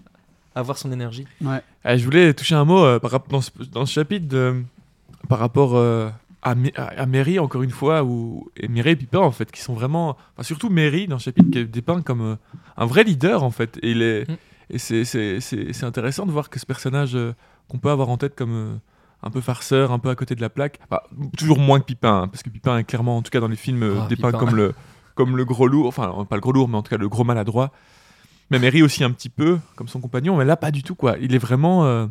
Avoir son énergie. ouais. Ah, je voulais toucher un mot euh, par dans, ce, dans ce chapitre de- par rapport euh, à, à, à Mary, encore une fois, ou, et Mireille et Pipin, en fait, qui sont vraiment. Enfin, surtout Mary, dans ce chapitre, qui est dépeint comme euh, un vrai leader, en fait. Et, il est- Mm. et c'est, intéressant de voir que ce personnage euh, qu'on peut avoir en tête comme. euh, un peu farceur, un peu à côté de la plaque. Enfin, toujours moins que Pipin, hein, parce que Pipin est clairement, en tout cas dans les films, euh, Ah, dépeint Pipin. comme le, comme le gros lourd, enfin pas le gros lourd, mais en tout cas le gros maladroit. Mais Mary aussi un petit peu, comme son compagnon, mais là pas du tout quoi. Il est vraiment, euh,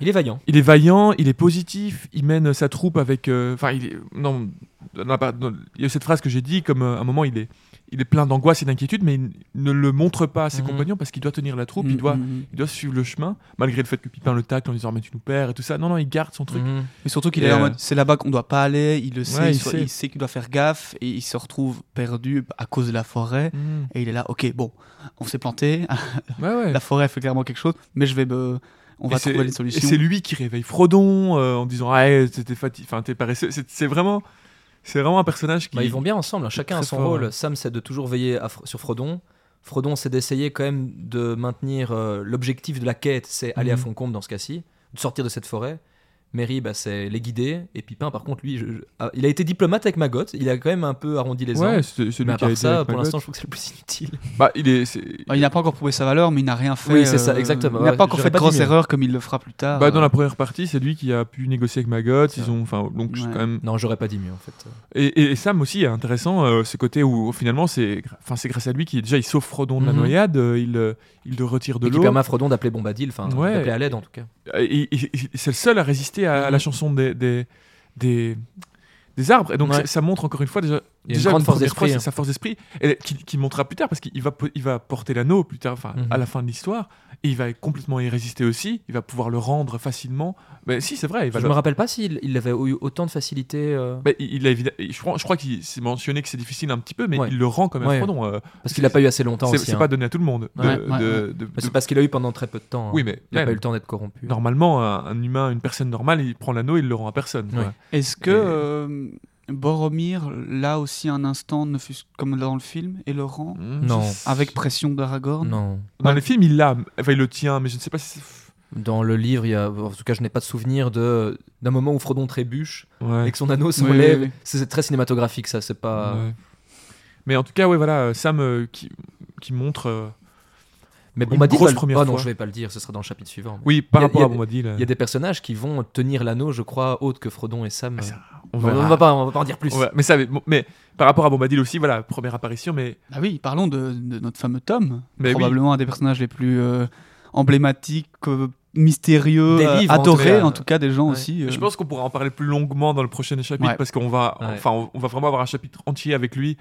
Il est vaillant. il est vaillant, il est positif, il mène sa troupe avec, euh, enfin il est, non, il y a cette phrase que j'ai dit comme euh, à un moment il est, il est plein d'angoisse et d'inquiétude, mais il ne le montre pas à ses Mhm. compagnons parce qu'il doit tenir la troupe, il doit, mm, mm. il doit suivre le chemin, malgré le fait que Pipin le tacle en disant mais tu nous perds et tout ça. Non non, il garde son truc. Mhm. Mais surtout qu'il Et, est en euh, mode, c'est là-bas qu'on doit pas aller, il le sait, Ouais, il, sait. il sait qu'il doit faire gaffe, et il se retrouve perdu à cause de la forêt, Mhm. et il est là, ok, bon, on s'est planté, Ouais ouais. la forêt fait clairement quelque chose, mais je vais me... On Et va trouver les Et solutions. c'est lui qui réveille Frodon euh, en disant ah t'es fatigué, enfin t'es paresseux. C'est- C'est vraiment C'est vraiment un personnage qui. Bah, ils vont bien ensemble, hein. chacun a son fort, rôle. Sam, c'est de toujours veiller à sur Frodon. Frodon, c'est d'essayer quand même de maintenir euh, l'objectif de la quête, c'est aller à Mhm. Foncombe dans ce cas-ci, de sortir de cette forêt. Mary, bah, c'est les guider. Et Pipin, par contre, lui, je- je- ah, il a été diplomate avec Maggot. Il a quand même un peu arrondi les Ouais, angles. c'est c'est lui Mais à qui a part ça, pour l'instant, je trouve que c'est le plus inutile. Bah, il est. Bah, il n'a pas encore prouvé sa valeur, mais il n'a rien fait. Oui, c'est ça, euh, exactement. Il n'a Ouais, pas encore fait de grosses erreurs comme il le fera plus tard. Bah, dans la première partie, c'est lui qui a pu négocier avec Maggot. Ils Ça. ont, enfin, donc Ouais. quand même. Non, j'aurais pas dit mieux, en fait. Et, et- et Sam aussi est intéressant, euh, ce côté où finalement c'est, enfin c'est grâce à lui qui déjà il sauve Frodon de la Mhm. noyade, euh, il, euh, il le retire de l'eau. permet à Frodon d'appeler Bombadil, enfin, Ouais. d'appeler à l'aide, en tout cas. Et c'est le seul à résister à, à la Mhm. chanson des, des, des, des arbres. Et donc Ouais. ça, ça montre encore une fois déjà, Il y a une déjà grande une force d'esprit, hein. sa force d'esprit, qui, qui montrera plus tard parce qu'il va, il va porter l'anneau plus tard, Mhm. à la fin de l'histoire, et il va complètement y résister aussi. Il va pouvoir le rendre facilement. Mais si c'est vrai, il va. Je le- me rappelle pas s'il il avait eu autant de facilité. euh, mais il, il a évidemment- je crois, je crois qu'il s'est mentionné que c'est difficile un petit peu, mais Ouais. il le rend quand même Ouais. Frodon. euh, Parce qu'il a pas eu assez longtemps c'est hein. pas donné à tout le monde. de- Ouais, de- ouais, de- de- Mais C'est parce qu'il a eu pendant très peu de temps. hein. Oui, mais Il n'a pas eu le temps d'être corrompu. normalement, un, un humain, une personne normale, il prend l'anneau, il le rend à personne. Est-ce que Et- euh, Boromir, là aussi un instant, ne fût comme dans le film, et le rend Mmh, Non. avec pression d'Aragorn Non. Dans les films, il l'a, enfin il le tient, mais je ne sais pas si. c'est- Dans le livre, il y a, en tout cas, je n'ai pas de souvenir de d'un moment où Frodon trébuche Ouais. et que son anneau se Oui, relève. oui, oui. C'est c'est très cinématographique, ça. C'est pas. Ouais. Mais en tout cas, ouais, voilà, euh, Sam euh, qui, qui montre. euh, Mais Bombadil. grosse le- première Ah non, fois. je vais pas le dire. Ce sera dans le chapitre suivant. Oui, par a- rapport a- à Bombadil. euh, Il y a des personnages qui vont tenir l'anneau, je crois, autre que Frodon et Sam. Ah, ça, on verra. on va pas, on va pas en dire plus. Mais, ça, mais, par rapport à Bombadil aussi, voilà, première apparition, mais Ah oui, parlons de, de notre fameux Tom, Mais oui. probablement un des personnages les plus euh, emblématiques, euh, mystérieux, euh, livres, en tout adorés cas. en tout cas des gens Ouais. aussi. euh. je pense qu'on pourra en parler plus longuement dans le prochain chapitre Ouais. parce qu'on va, Ouais. enfin, on va vraiment avoir un chapitre entier avec lui.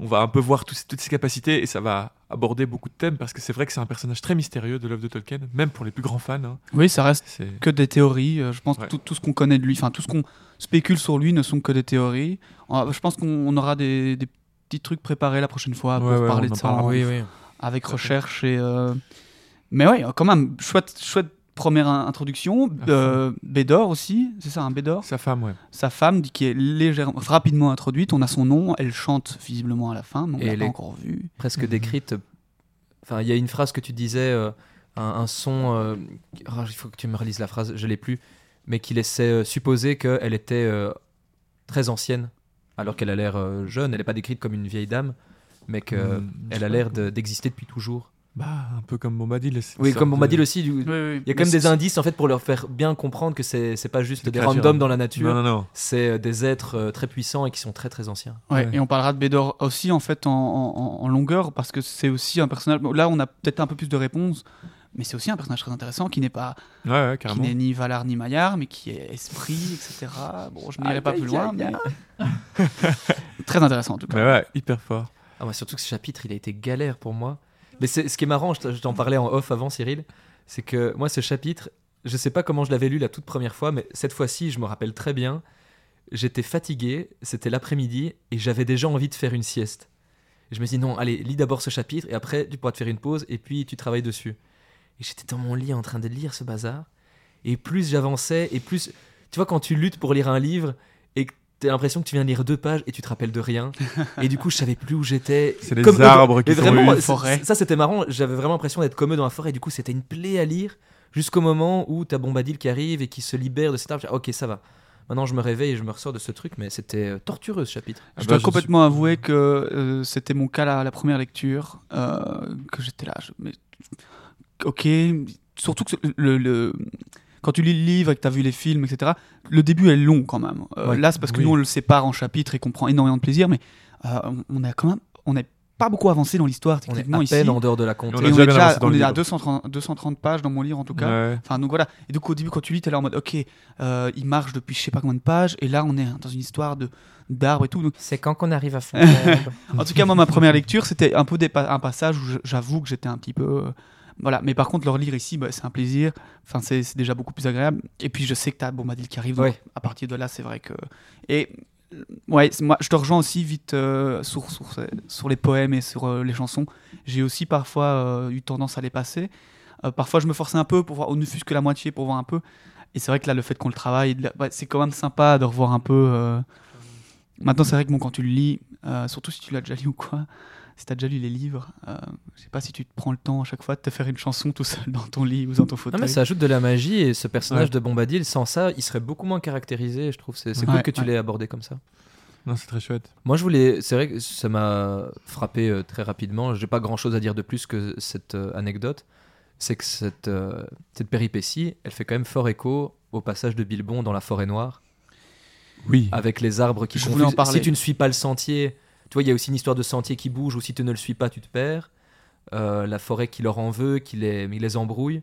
On va un peu voir toutes ses capacités et ça va aborder beaucoup de thèmes parce que c'est vrai que c'est un personnage très mystérieux de l'œuvre de Tolkien, même pour les plus grands fans. hein. Oui, ça reste que des théories. euh, Je pense Ouais. que tout, tout ce qu'on connaît de lui, enfin tout ce qu'on spécule sur lui ne sont que des théories. Euh, Je pense qu'on on aura des, des petits trucs préparés la prochaine fois pour Ouais, ouais, parler de ça Oui, oui. avec recherche et. euh, Mais ouais, quand même, chouette, chouette première in- introduction. À Euh, Bédor aussi, c'est ça, un Bédor? Sa femme, ouais. Sa femme, qui est légèrement, rapidement introduite. On a son nom, elle chante visiblement à la fin, mais on l'a elle pas est- encore vue. presque Mhm. décrite. Enfin, il y a une phrase que tu disais, euh, un, un son. euh, ah, il faut que tu me relises la phrase, je l'ai plus, mais qui laissait euh, supposer qu'elle était euh, très ancienne, alors qu'elle a l'air euh, jeune. Elle n'est pas décrite comme une vieille dame, mais qu'elle sais a l'air de- d'exister depuis toujours. Bah, un peu comme Bombadil. Oui, comme on m'a de- dit aussi, du- Oui, il y a quand même des indices en fait pour leur faire bien comprendre que c'est pas juste Des randoms hein. dans la nature, Non, non, non. c'est euh, des êtres euh, très puissants et qui sont très très anciens. Ouais, Ouais. Et on parlera de Bédor aussi en fait en, en- en longueur parce que c'est aussi un personnage. Là, on a peut-être un peu plus de réponses, mais c'est aussi un personnage très intéressant qui n'est pas, Ouais, ouais, qui n'est ni Valar ni Maillard, mais qui est esprit, etc. Bon, je n'irai pas plus loin, mais très intéressant en tout cas. Mais ouais, hyper fort. Ah, moi, surtout que ce chapitre, il a été galère pour moi. Mais ce qui est marrant, je t'en parlais en off avant, Cyril, c'est que moi, ce chapitre, je sais pas comment je l'avais lu la toute première fois, mais cette fois-ci, je me rappelle très bien. J'étais fatigué, c'était l'après-midi, et j'avais déjà envie de faire une sieste. Je me dis, non, allez, lis d'abord ce chapitre, et après, tu pourras te faire une pause, et puis tu travailles dessus. Et j'étais dans mon lit en train de lire ce bazar, et plus j'avançais, et plus. Tu vois, quand tu luttes pour lire un livre, et t'as l'impression que tu viens de lire deux pages, et tu te rappelles de rien, et du coup, je savais plus où j'étais. C'est les Comme eux, arbres qui vraiment, une c'est- forêt. Ça, c'était marrant. J'avais vraiment l'impression d'être comme eux dans la forêt. Du coup, c'était une plaie à lire jusqu'au moment où t'as Bombadil qui arrive et qui se libère de cet arbre. J'ai dit, Ok, ça va. Maintenant, je me réveille et je me ressors de ce truc, mais c'était euh, tortureux ce chapitre. Ah Je bah, dois je complètement avouer que euh, c'était mon cas la, la première lecture, euh, que j'étais là. je- mais, ok, surtout que le, le- quand tu lis le livre et que tu as vu les films, etc., le début est long quand même. Euh, Ouais. là, c'est parce que Oui. nous, on le sépare en chapitres et qu'on prend énormément de plaisir, mais euh, on- a quand même, on n'est pas beaucoup avancé dans l'histoire On est techniquement à ici. peine en dehors de la comté. On est, déjà- on est à livre. 230, 230 pages dans mon livre en tout cas. Ouais. Enfin, donc voilà. Et donc, au début, quand tu lis, t'es là en mode, ok, euh, il marche depuis je sais pas combien de pages, et là, on est dans une histoire de d'arbres et tout. Donc, C'est quand qu'on arrive à fond. en tout cas, moi, ma première lecture, c'était un peu des pa- un passage où j'avoue que j'étais un petit peu. euh, voilà. Mais par contre, leur lire ici, bah, c'est un plaisir. Enfin, c'est c'est déjà beaucoup plus agréable. Et puis, je sais que tu as Bombadil qui arrive. donc Ouais. À partir de là, c'est vrai que. Et. Ouais, moi je te rejoins aussi vite euh, sur, sur, sur les poèmes et sur euh, les chansons. J'ai aussi parfois euh, eu tendance à les passer. Parfois je me forçais un peu pour voir, ou ne fût-ce que la moitié pour voir un peu. Et c'est vrai que là, le fait qu'on le travaille, ouais, c'est quand même sympa de revoir un peu. Maintenant, c'est vrai que bon, quand tu le lis, surtout si tu l'as déjà lu ou quoi, si tu as déjà lu les livres, euh, je sais pas si tu te prends le temps à chaque fois de te faire une chanson tout seul dans ton lit ou dans ton Non, fauteuil. mais ça ajoute de la magie et ce personnage Ouais. de Bombadil, sans ça, il serait beaucoup moins caractérisé. Je trouve c'est Ouais. cool que tu Ouais. l'aies abordé comme ça. Non, c'est très chouette. Moi, je voulais. C'est vrai que ça m'a frappé euh, très rapidement. J'ai pas grand chose à dire de plus que cette euh, anecdote. C'est que cette, euh, cette péripétie, elle fait quand même fort écho au passage de Bilbon dans la forêt noire, Oui. avec les arbres qui Je voulais en confusent. parler. Si tu ne suis pas le sentier, tu vois, il y a aussi une histoire de sentier qui bouge, ou si tu ne le suis pas, tu te perds. Euh, la forêt qui leur en veut, qui les, qui les embrouille.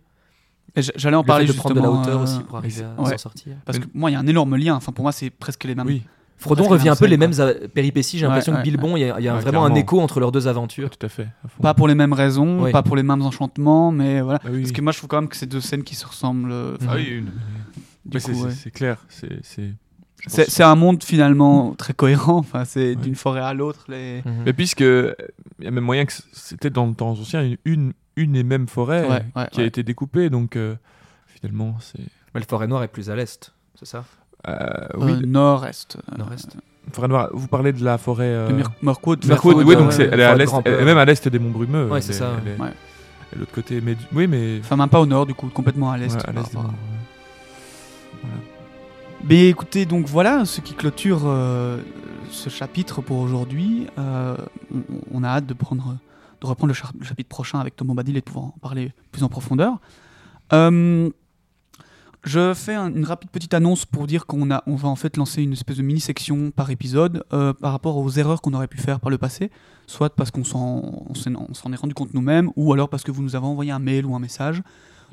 J'allais en Le parler fait de prendre de la hauteur euh, aussi pour arriver à ouais. s'en sortir. Parce que moi, il y a un énorme lien. Enfin, pour moi, c'est presque les mêmes. Oui, Frodon revient un peu les mêmes péripéties. J'ai l'impression ouais, que Bilbon, il y a, il y a Ouais, vraiment un écho entre leurs deux aventures. tout à fait. à. Pas pour les mêmes raisons, Oui. pas pour les mêmes enchantements, mais voilà. Ah oui, Parce que moi, je trouve quand même que c'est deux scènes qui se ressemblent. euh, Ah oui, une- c'est clair. C'est. C'est- un monde finalement très cohérent. Enfin, c'est Ouais. d'une forêt à l'autre. Les... Mhm. Mais puisque euh, il y a même moyen que c'était dans le temps ancien une, une, une et même forêt Ouais, ouais, qui a été découpée, donc euh, finalement c'est. Mais le forêt noire est plus à l'est, c'est ça? Euh, oui, Euh, nord-est. euh, Nord-est. forêt noire. Vous parlez de la forêt. euh, de Mir- Mirkwood. Oui, donc ouais, elle est à l'est, est même à l'est des Monts Brumeux. Ouais, c'est est- ça, elle est- ouais. et l'autre côté, mais oui, mais Enfin, même pas au nord, du coup, complètement à l'est. ouais, Mais écoutez, donc voilà ce qui clôture euh, ce chapitre pour aujourd'hui. Euh, on, a hâte de, prendre, de reprendre le, chapitre prochain avec Tom Bombadil et de pouvoir en parler plus en profondeur. Euh, je fais un- une rapide petite annonce pour dire qu'on va en fait lancer une espèce de mini-section par épisode par rapport aux erreurs qu'on aurait pu faire par le passé, soit parce qu'on s'en, on s'en- on s'en est rendu compte nous-mêmes, ou alors parce que vous nous avez envoyé un mail ou un message.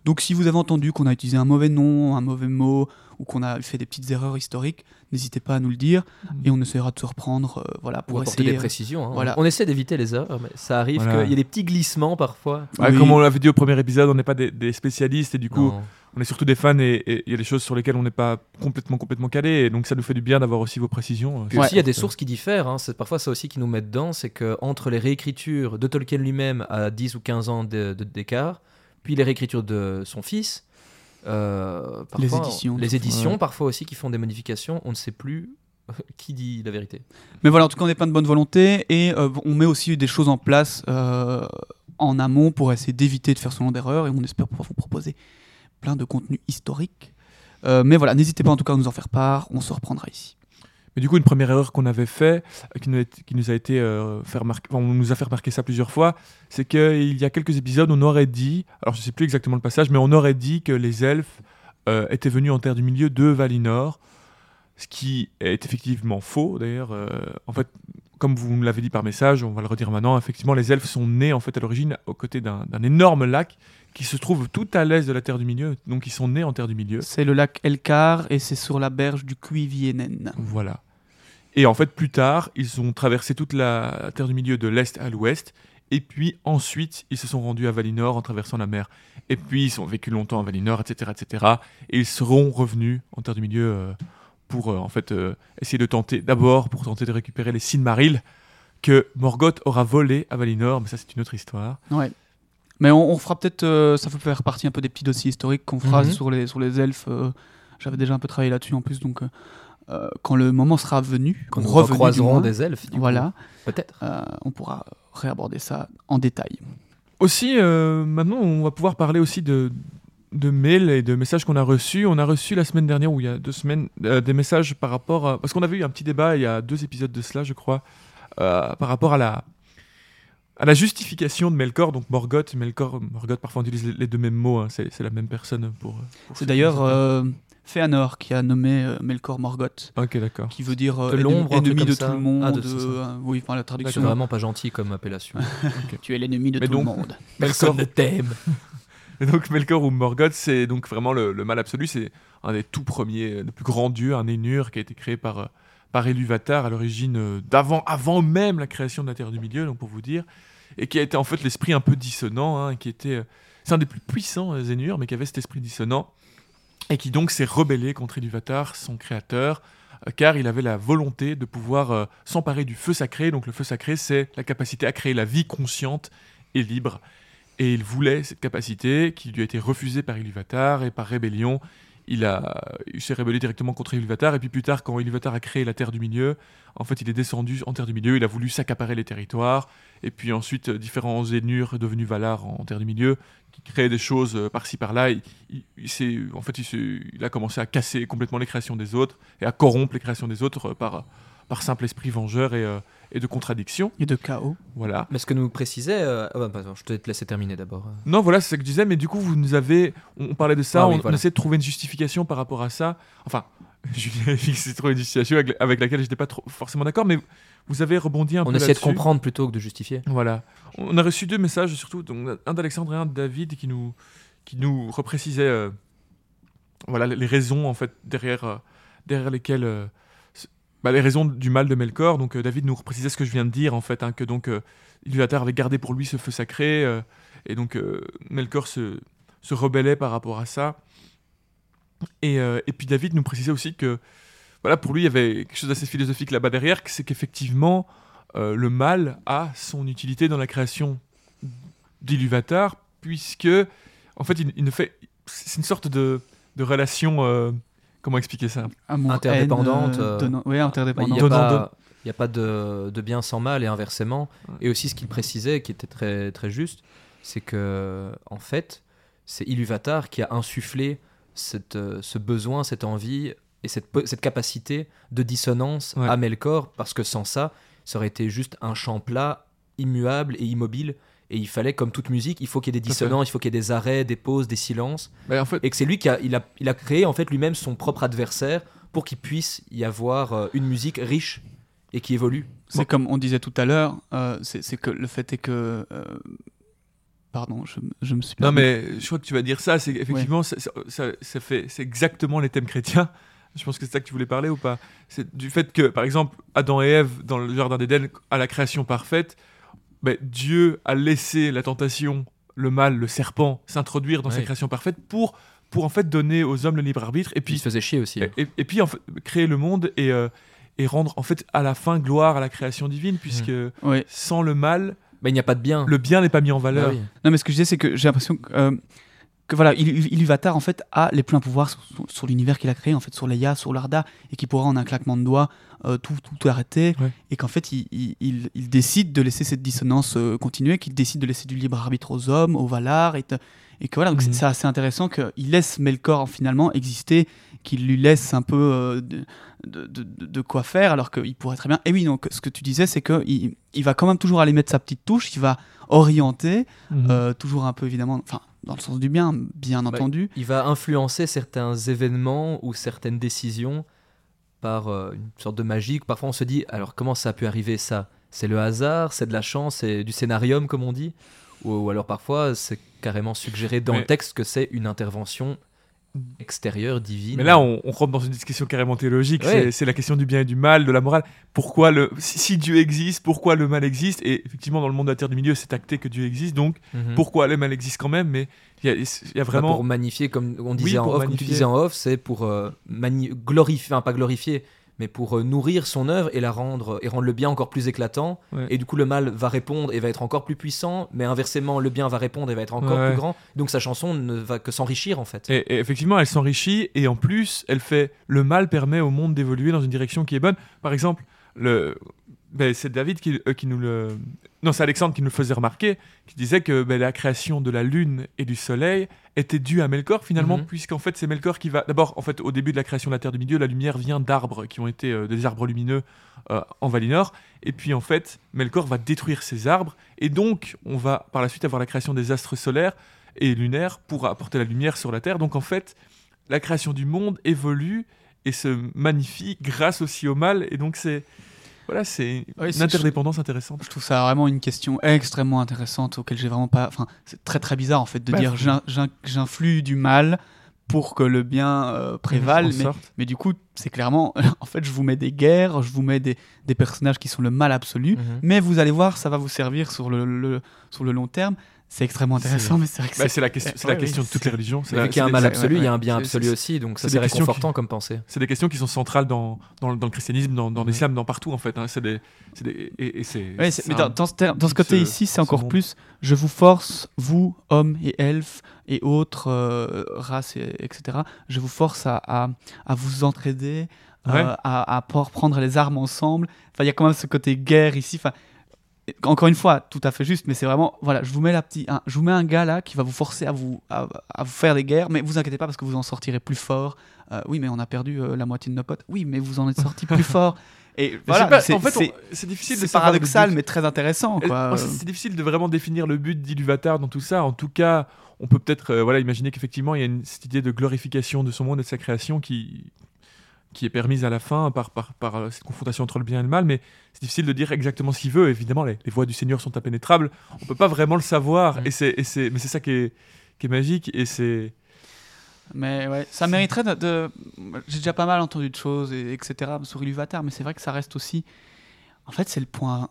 Donc si vous avez entendu qu'on a utilisé un mauvais nom, un mauvais mot, ou qu'on a fait des petites erreurs historiques, n'hésitez pas à nous le dire et on essaiera de se reprendre euh, voilà, Ou pour apporter essayer. des précisions. hein. voilà. On essaie d'éviter les erreurs, mais ça arrive Voilà. qu'il y ait des petits glissements parfois. Ouais, Oui. Comme on l'avait dit au premier épisode, on n'est pas des, des spécialistes et du coup, Non. on est surtout des fans et il y a des choses sur lesquelles on n'est pas complètement complètement calé et donc ça nous fait du bien d'avoir aussi vos précisions. Puis Ouais. aussi, il y a des sources qui diffèrent. hein. C'est parfois ça aussi qui nous met dedans. C'est que entre les réécritures de Tolkien lui-même à 10 ou 15 ans de- de- d'écart, puis les réécritures de son fils, euh, parfois, Les éditions, les éditions ouais. parfois aussi qui font des modifications, on ne sait plus qui dit la vérité. Mais voilà, en tout cas, on est plein de bonne volonté et euh, on met aussi des choses en place euh, en amont pour essayer d'éviter de faire ce genre d'erreur et on espère pouvoir vous proposer plein de contenus historiques. Euh, mais voilà, n'hésitez pas en tout cas à nous en faire part, on se reprendra ici. Mais du coup, une première erreur qu'on avait fait, euh, qui nous a, été euh, fait remarquer, on nous a fait remarquer ça plusieurs fois, c'est qu'il y a quelques épisodes, on aurait dit, alors je sais plus exactement le passage, mais on aurait dit que les elfes euh, étaient venus en Terre du Milieu de Valinor, ce qui est effectivement faux d'ailleurs. en fait, comme vous nous l'avez dit par message, on va le redire maintenant, effectivement, les elfes sont nés en fait à l'origine aux côtés d'un énorme lac qui se trouve tout à l'est de la Terre du Milieu, donc ils sont nés en Terre du Milieu. C'est le lac Elkar et c'est sur la berge du Cuivienen. Voilà. Et en fait, plus tard, ils ont traversé toute la Terre du Milieu de l'Est à l'Ouest. Et puis ensuite, ils se sont rendus à Valinor en traversant la mer. Et puis, ils ont vécu longtemps à Valinor, etc. etc. et ils seront revenus en Terre du Milieu euh, pour euh, en fait euh, essayer de tenter, d'abord pour tenter de récupérer les Silmarils que Morgoth aura volé à Valinor. Mais ça, c'est une autre histoire. Ouais. Mais on, on fera peut-être, euh, ça peut faire partie un peu des petits dossiers historiques qu'on fera Mhm. sur, les, sur les elfes. euh, J'avais déjà un peu travaillé là-dessus en plus, donc euh, euh, quand le moment sera venu, Quand nous revenu du recroiserons moins, des elfes, du coup. voilà, peut-être. euh, on pourra réaborder ça en détail. Aussi, euh, maintenant, on va pouvoir parler aussi de, de mails et de messages qu'on a reçus. On a reçu la semaine dernière, ou il y a deux semaines, euh, des messages par rapport à... Parce qu'on avait eu un petit débat il y a deux épisodes de cela, je crois, euh, par rapport à la, à la justification de Melkor, donc Morgoth. Melkor, Morgoth, parfois on utilise les, deux mêmes mots, hein, c'est c'est la même personne pour... pour C'est d'ailleurs euh, Fëanor qui a nommé euh, Melkor Morgoth, Ok, d'accord. qui veut dire euh, l'ombre, ennemi de ça. tout le monde. Ah, de- c'est euh, oui, enfin la C'est traduction. vraiment pas gentil comme appellation. Tu es l'ennemi de Mais tout donc- le monde. Personne ne t'aime. Donc Melkor ou Morgoth, c'est donc vraiment le, le mal absolu. C'est un des tout premiers, euh, le plus grand dieu, un Ainur qui a été créé par, euh, par Iluvatar à l'origine euh, d'avant, avant même la création de la Terre du Milieu, donc pour vous dire, et qui a été en fait l'esprit un peu dissonant, hein, qui était, euh, c'est un des plus puissants euh, Ainur, mais qui avait cet esprit dissonant et qui donc s'est rebellé contre Iluvatar, son créateur, euh, car il avait la volonté de pouvoir euh, s'emparer du feu sacré. Donc le feu sacré, c'est la capacité à créer la vie consciente et libre. Et il voulait cette capacité qui lui a été refusée par Iluvatar et par rébellion. il, a, il s'est rébellé directement contre Ilúvatar. Et puis plus tard, quand Ilúvatar a créé la Terre du Milieu, en fait, il est descendu en Terre du Milieu. Il a voulu s'accaparer les territoires. Et puis ensuite, euh, différents Zénurs devenus Valar en Terre du Milieu, qui créaient des choses euh, par-ci par-là. Il, il- en fait, il, il a commencé à casser complètement les créations des autres et à corrompre les créations des autres euh, par, par simple esprit vengeur et, et de contradiction. Et de chaos. Voilà. Mais ce que nous précisait. euh, ah bah, pardon, je te laisser terminer d'abord. Non, voilà, c'est ce que je disais, mais du coup, vous nous avez. On, on parlait de ça, Ah oui, on, on voilà. essaie de trouver une justification par rapport à ça. Enfin, Julien Fix s'est trouvé une justification avec, avec laquelle je n'étais pas trop- forcément d'accord, mais vous avez rebondi un On peu. essayait de comprendre plutôt que de justifier. Voilà. On a reçu deux messages, surtout donc, un d'Alexandre et un de David, qui nous, qui nous reprécisaient euh, voilà, les raisons en fait, derrière, euh, derrière lesquelles. Bah, les raisons du mal de Melkor. Donc euh, David nous reprécisait ce que je viens de dire, en fait, hein, que donc euh, avait gardé pour lui ce feu sacré, euh, et donc euh, Melkor se, rebellait par rapport à ça. Et, et puis David nous précisait aussi que voilà, pour lui, il y avait quelque chose d'assez philosophique là-bas derrière, c'est qu'effectivement, le mal a son utilité dans la création d'Ilúvatar, puisque, en fait, il ne fait. C'est une sorte de, de relation. Comment expliquer ça? Amour, Interdépendante, haine, euh, donnant- ouais, Il interdépendante. n'y a pas, donnant. y a pas de, de bien sans mal et inversement. Ouais. Et aussi ce qu'il précisait, qui était très, très juste, c'est que en fait, c'est Ilúvatar qui a insufflé cette, euh, ce besoin, cette envie et cette, cette capacité de dissonance Ouais. à Melkor, parce que sans ça, ça aurait été juste un chant plat, immuable et immobile. Et il fallait, comme toute musique, il faut qu'il y ait des dissonances, il faut qu'il y ait des arrêts, des pauses, des silences En fait, et que c'est lui qui a, il a, il a créé en fait lui-même son propre adversaire pour qu'il puisse y avoir euh, une musique riche et qui évolue. C'est comme on disait tout à l'heure, euh, c'est que le fait est que. euh, Pardon, je, je me suis Non, mais je crois que tu vas dire ça. C'est effectivement, ça, ça- ça- ça fait, c'est exactement les thèmes chrétiens. Je pense que c'est ça que tu voulais parler ou pas? C'est du fait que, par exemple, Adam et Ève dans le jardin d'Éden, à la création parfaite, ben, Dieu a laissé la tentation, le mal, le serpent, s'introduire dans sa création parfaite pour, pour en fait donner aux hommes le libre arbitre et Puis il se faisait chier aussi. et, et- et puis en fait, créer le monde et euh, et rendre en fait à la fin gloire à la création divine puisque Ouais. sans le mal, Mais il n'y a pas de bien. le bien n'est pas mis en Ah valeur. oui. Non, mais ce que je disais, c'est que j'ai l'impression que, euh, que voilà, Il- Ilúvatar en fait a les pleins pouvoirs sur, sur- sur l'univers qu'il a créé, en fait, sur Leia, sur l'Arda, et qui pourra en un claquement de doigts euh, tout, tout arrêter, Ouais. et qu'en fait, il, il- décide de laisser cette dissonance euh, continuer, qu'il décide de laisser du libre arbitre aux hommes, aux Valar, et, et que voilà, donc c'est- Mhm. c'est assez intéressant qu'il laisse Melkor finalement exister, qu'il lui laisse un peu euh, de, de, de- de quoi faire, alors qu'il pourrait très bien. Et oui, donc ce que tu disais, c'est qu'il il va quand même toujours aller mettre sa petite touche, il va orienter. Mhm. Euh, toujours un peu évidemment, enfin dans le sens du bien, bien Bah, entendu. Il va influencer certains événements ou certaines décisions par euh, une sorte de magie. Parfois on se dit, alors comment ça a pu arriver ça? C'est le hasard, c'est de la chance, c'est du scénarium comme on dit? Ou, ou alors parfois c'est carrément suggéré dans Mais- le texte que c'est une intervention extérieure, divine. Mais là, on, on rentre dans une discussion carrément théologique. Ouais. C'est- la question du bien et du mal, de la morale. Pourquoi le, si, si Dieu existe, pourquoi le mal existe? Et effectivement, dans le monde de la Terre du Milieu, c'est acté que Dieu existe. Donc, Mhm. pourquoi le mal existe quand même? Mais il y a, il y a Bah, vraiment. pour magnifier, comme on disait en off, comme tu disais en off, c'est pour euh, glorifier, enfin pas glorifier, mais pour euh, nourrir son œuvre et la rendre et rendre le bien encore plus éclatant. Ouais. Et du coup, le mal va répondre et va être encore plus puissant, mais inversement, le bien va répondre et va être encore Ouais. plus grand. Donc sa chanson ne va que s'enrichir en fait. Et, et effectivement, elle s'enrichit et en plus, elle fait le mal permet au monde d'évoluer dans une direction qui est bonne. Par exemple, le, ben, c'est David qui, euh, qui nous le, non, c'est Alexandre qui nous le faisait remarquer, qui disait que ben, la création de la lune et du soleil était due à Melkor finalement, Mhm. puisqu'en fait c'est Melkor qui va. D'abord, en fait, au début de la création de la Terre du Milieu, la lumière vient d'arbres qui ont été euh, des arbres lumineux euh, en Valinor, et puis en fait, Melkor va détruire ces arbres, et donc on va par la suite avoir la création des astres solaires et lunaires pour apporter la lumière sur la Terre. Donc en fait, la création du monde évolue et se magnifie grâce aussi au mal, et donc c'est voilà, c'est Ouais, une interdépendance intéressante. Je trouve ça vraiment une question extrêmement intéressante auquel j'ai vraiment pas. Enfin, c'est très très bizarre en fait de Bah, dire j'influe du mal pour que le bien euh, prévale, mais, du coup, c'est clairement. En fait, je vous mets des guerres, je vous mets des, des personnages qui sont le mal absolu, Mhm. mais vous allez voir, ça va vous servir sur le, le- sur le long terme. C'est extrêmement intéressant, mais c'est vrai que Bah, c'est- c'est la question, c'est Ouais, la oui, question de toutes les religions. C'est qu'il y a un mal absolu, il y a un bien absolu aussi, donc ça c'est c'est des questions réconfortant comme pensée. C'est des questions qui sont centrales dans, dans, dans le christianisme, dans, dans l'islam, dans partout en fait. hein. C'est des, c'est des- et, et c'est. Ouais, mais dans, un- dans ce, ter- dans ce côté ce- ici, c'est ce encore plus. Je vous force, vous, hommes et elfes et autres euh, races, et- etc. Je vous force à, à, à vous entraider, euh, à, prendre les armes ensemble. Enfin, il y a quand même ce côté guerre ici. Enfin, encore une fois, tout à fait juste, mais c'est vraiment, voilà, je vous mets la petite, un, je vous mets un gars là qui va vous forcer à vous, à, à vous faire des guerres, mais vous inquiétez pas parce que vous en sortirez plus fort. Euh, oui, mais on a perdu euh, la moitié de nos potes. Oui, mais vous en êtes sorti plus fort. Et voilà, pas, c'est- en fait, c'est- on- c'est difficile de paradoxal, mais très intéressant. C'est c'est difficile de vraiment définir le but d'Iluvatar dans tout ça. En tout cas, on peut peut-être euh, voilà, imaginer qu'effectivement, il y a une, cette idée de glorification de son monde et de sa création qui, qui est permise à la fin par, par, par euh, cette confrontation entre le bien et le mal. Mais c'est difficile de dire exactement ce qu'il veut. Évidemment, les, les voies du Seigneur sont impénétrables. On peut pas vraiment le savoir. Mm. Et c'est, et c'est, mais c'est ça qui est, qui est magique. Et c'est. Mais ouais, ça mériterait de. de- J'ai déjà pas mal entendu de choses, et, etc. sur Iluvatar, mais c'est vrai que ça reste aussi. En fait, c'est le point.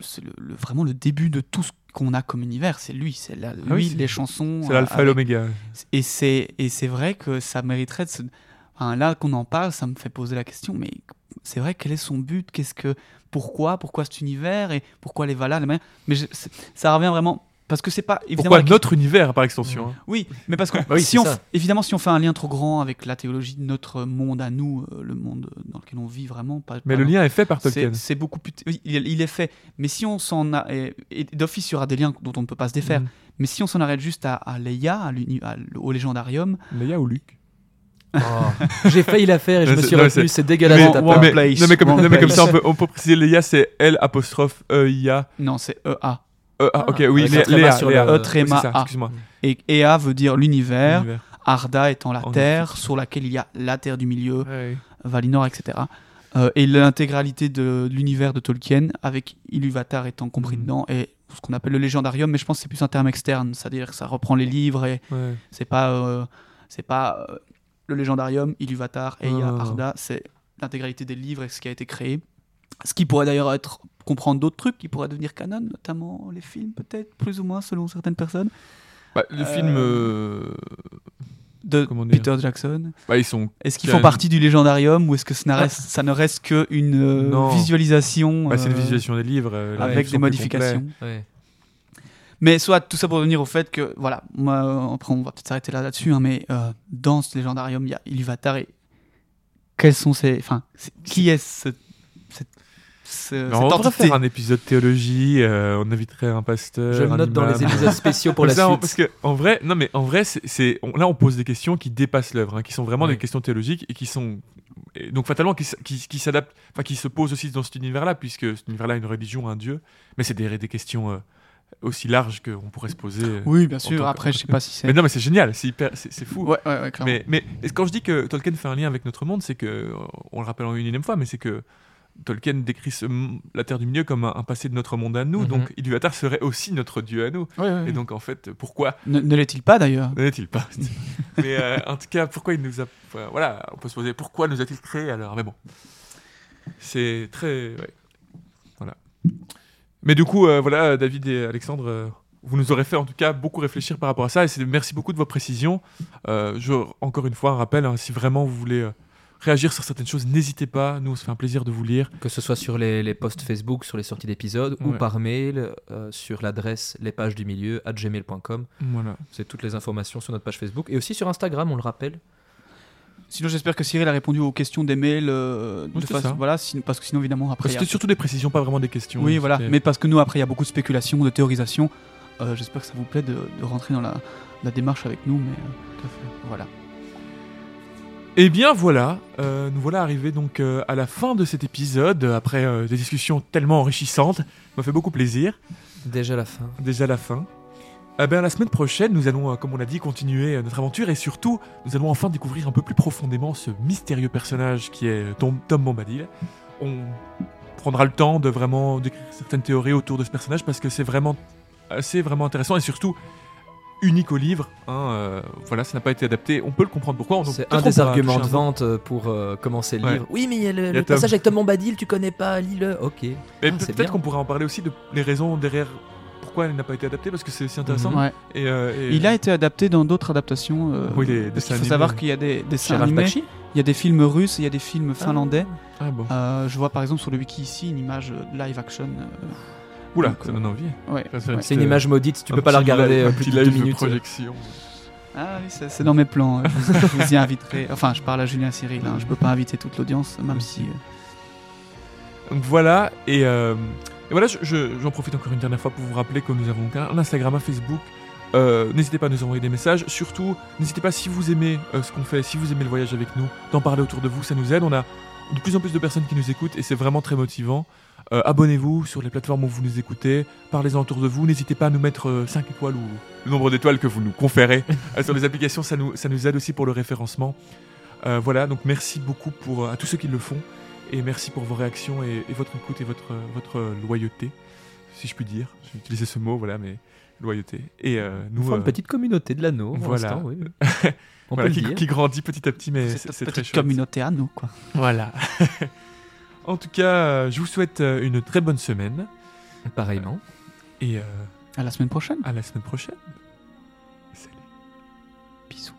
C'est le, le- vraiment le début de tout ce qu'on a comme univers. C'est lui, c'est la- lui, Ah oui, c'est- les chansons. C'est l'alpha et avec- l'oméga. Et c'est et c'est vrai que ça mériterait de se. Enfin, là qu'on en parle, ça me fait poser la question. Mais c'est vrai, quel est son but? Qu'est-ce que pourquoi? Pourquoi cet univers? Et pourquoi les Valas les Mais je- ça revient vraiment parce que c'est pas évidemment. Pourquoi notre univers, par extension hein? oui, mais parce que Bah oui, si on, ça. évidemment, si on fait un lien trop grand avec la théologie de notre monde à nous, euh, le monde dans lequel on vit vraiment, pas. Mais pas le lien est fait par Tolkien. c'est beaucoup plus. oui, il, il est fait. Mais si on s'en a. Et, et d'office, il y aura des liens dont on ne peut pas se défaire. Mhm. Mais si on s'en arrête juste à, à Leia, à au légendarium. Leia ou Luc Oh. J'ai failli la faire et je me suis retenu, c'est- dégueulasse Mais- de ta One part. mais, place, non, mais comme, one non, mais comme place. ça, on peut, on peut préciser Leia, c'est L apostrophe E I A. Non, c'est EA. Euh, ah, ok, oui, Léa, Léa, sur Léa. le- E tréma ça, A. excuse-moi. Et EA veut dire l'univers. Univers. Arda étant la En terre sur laquelle il y a la terre du milieu. Ouais. Valinor, etc. Euh, et l'intégralité de l'univers de Tolkien, avec Iluvatar étant compris Mhm. dedans, et ce qu'on appelle le légendarium, mais je pense que c'est plus un terme externe, c'est-à-dire que ça reprend les livres, et Ouais. c'est pas, euh, c'est pas euh, le légendarium, Iluvatar, et Ah. Arda, c'est l'intégralité des livres et ce qui a été créé. Ce qui pourrait d'ailleurs être comprendre d'autres trucs qui pourraient devenir canon, notamment les films, peut-être, plus ou moins, selon certaines personnes, Bah, le Euh, film, euh, de Peter Jackson. bah, ils sont. Est-ce qu'ils font partie du légendarium ou est-ce que ça ne reste, ça ne reste qu'une euh, visualisation Bah, c'est une euh, visualisation des livres. euh, avec des modifications. Ouais. Mais soit tout ça pour revenir au fait que, voilà, moi, après on va peut-être s'arrêter là là-dessus, hein, mais euh, dans ce légendarium, il y a Iluvatar et quels sont ces. Enfin, qui est ce, cette, ce- on entité? faire un épisode théologie. euh, on inviterait un pasteur. Je un note dans les épisodes spéciaux pour la ça, on- suite. parce que en vrai, non mais en vrai, c'est, on- là on pose des questions qui dépassent l'œuvre, hein, qui sont vraiment Oui. des questions théologiques et qui sont et donc fatalement qui, qui, qui s'adaptent, enfin qui se posent aussi dans cet univers-là, puisque cet univers-là a une religion, un dieu, mais c'est des, des questions euh, aussi larges qu'on pourrait se poser. euh. Oui, bien sûr. que- Après, je sais pas si c'est. Mais non, mais c'est génial, c'est hyper, c'est, fou. Ouais, ouais, ouais, clairement. Mais, quand je dis que Tolkien fait un lien avec notre monde, c'est que, on le rappelle en une énième fois, mais c'est que Tolkien décrit ce la Terre du Milieu comme un, un passé de notre monde à nous, Mhm. donc Iluvatar serait aussi notre dieu à nous. Ouais, ouais, ouais. Et donc en fait, pourquoi Ne, ne l'est-il pas d'ailleurs? Ne l'est-il pas? Mais euh, en tout cas, pourquoi il nous a... voilà, on peut se poser pourquoi nous a-t-il créé alors? Mais bon, c'est très... Mais du coup, euh, voilà, David et Alexandre... euh, vous nous aurez fait en tout cas beaucoup réfléchir par rapport à ça et merci beaucoup de vos précisions. Euh, je, encore une fois, un rappel, hein, si vraiment vous voulez réagir sur certaines choses, n'hésitez pas. Nous, on se fait un plaisir de vous lire. Que ce soit sur les, les posts Facebook, sur les sorties d'épisodes, ou par mail, euh, sur l'adresse les pages du milieu, at gmail.com. Voilà. C'est toutes les informations sur notre page Facebook. Et aussi sur Instagram, on le rappelle. Sinon, j'espère que Cyril a répondu aux questions des mails. euh, de Oui, ça. Voilà, si- parce que sinon, évidemment, après. a- C'était surtout des précisions, pas vraiment des questions. Oui, voilà. C'était- Mais parce que nous, après, il y a beaucoup de spéculation, de théorisation. Euh, J'espère que ça vous plaît de, de rentrer dans la, la démarche avec nous. Mais euh, Tout à fait. voilà. Eh bien voilà, euh, nous voilà arrivés donc euh, à la fin de cet épisode, après euh, des discussions tellement enrichissantes, ça m'a fait beaucoup plaisir, Déjà la fin. déjà la fin. Eh bien la semaine prochaine, nous allons, euh, comme on l'a dit, continuer euh, notre aventure et surtout, nous allons enfin découvrir un peu plus profondément ce mystérieux personnage qui est euh, Tom, Tom Bombadil. On prendra le temps de vraiment décrire certaines théories autour de ce personnage parce que c'est vraiment assez vraiment intéressant et surtout unique au livre. hein, euh, voilà, ça n'a pas été adapté. On peut le comprendre pourquoi. C'est un des arguments de vente pour euh, commencer le Ouais. livre. Oui, mais il y a le, passage avec Tom Bombadil, tu connais pas, lis-le. Ok. Ah, peut-être qu'on pourrait en parler aussi de les raisons derrière pourquoi elle n'a pas été adaptée parce que c'est aussi intéressant. Mhm. Ouais. Et, euh, et- Il a été adapté dans d'autres adaptations. euh, Oui, les parce dessins qu'il faut animés. savoir qu'il y a des dessins animés, il y a des films russes, et il y a des films finlandais. Ah bon. Euh, je vois par exemple sur le wiki ici une image live action. euh, Oula, donc, ça donne envie. ouais, ouais. C'est une image maudite, tu peux pas la regarder live- un plus petit de deux live minutes. projection. Ah oui, c'est dans mes plans. Je vous, je vous y inviterai. Enfin, je parle à Julien Cyril. Hein. Je peux pas inviter toute l'audience, même si. euh, Donc voilà, et, euh, et voilà, je- je- j'en profite encore une dernière fois pour vous rappeler que nous avons un Instagram, un Facebook. Euh, n'hésitez pas à nous envoyer des messages. Surtout, n'hésitez pas si vous aimez euh, ce qu'on fait, si vous aimez le voyage avec nous, d'en parler autour de vous, ça nous aide. On a de plus en plus de personnes qui nous écoutent et c'est vraiment très motivant. Euh, Abonnez-vous sur les plateformes où vous nous écoutez, parlez-en autour de vous. N'hésitez pas à nous mettre 5 étoiles ou le nombre d'étoiles que vous nous conférez sur les applications, ça nous, ça nous aide aussi pour le référencement. Voilà, donc merci beaucoup pour, à tous ceux qui le font. Et merci pour vos réactions et, et votre écoute et votre, votre loyauté, si je puis dire. J'ai utilisé ce mot, voilà, mais loyauté. Et euh, nous, Nous, une euh, petite communauté de l'anneau, voilà. oui. On voilà, peut qui, le dire. qui grandit petit à petit, mais c'est très petite chouette. communauté à nous, quoi. Voilà. en tout cas, euh, je vous souhaite une très bonne semaine Pareillement. et euh, À la semaine prochaine. à la semaine prochaine. Salut. Bisous.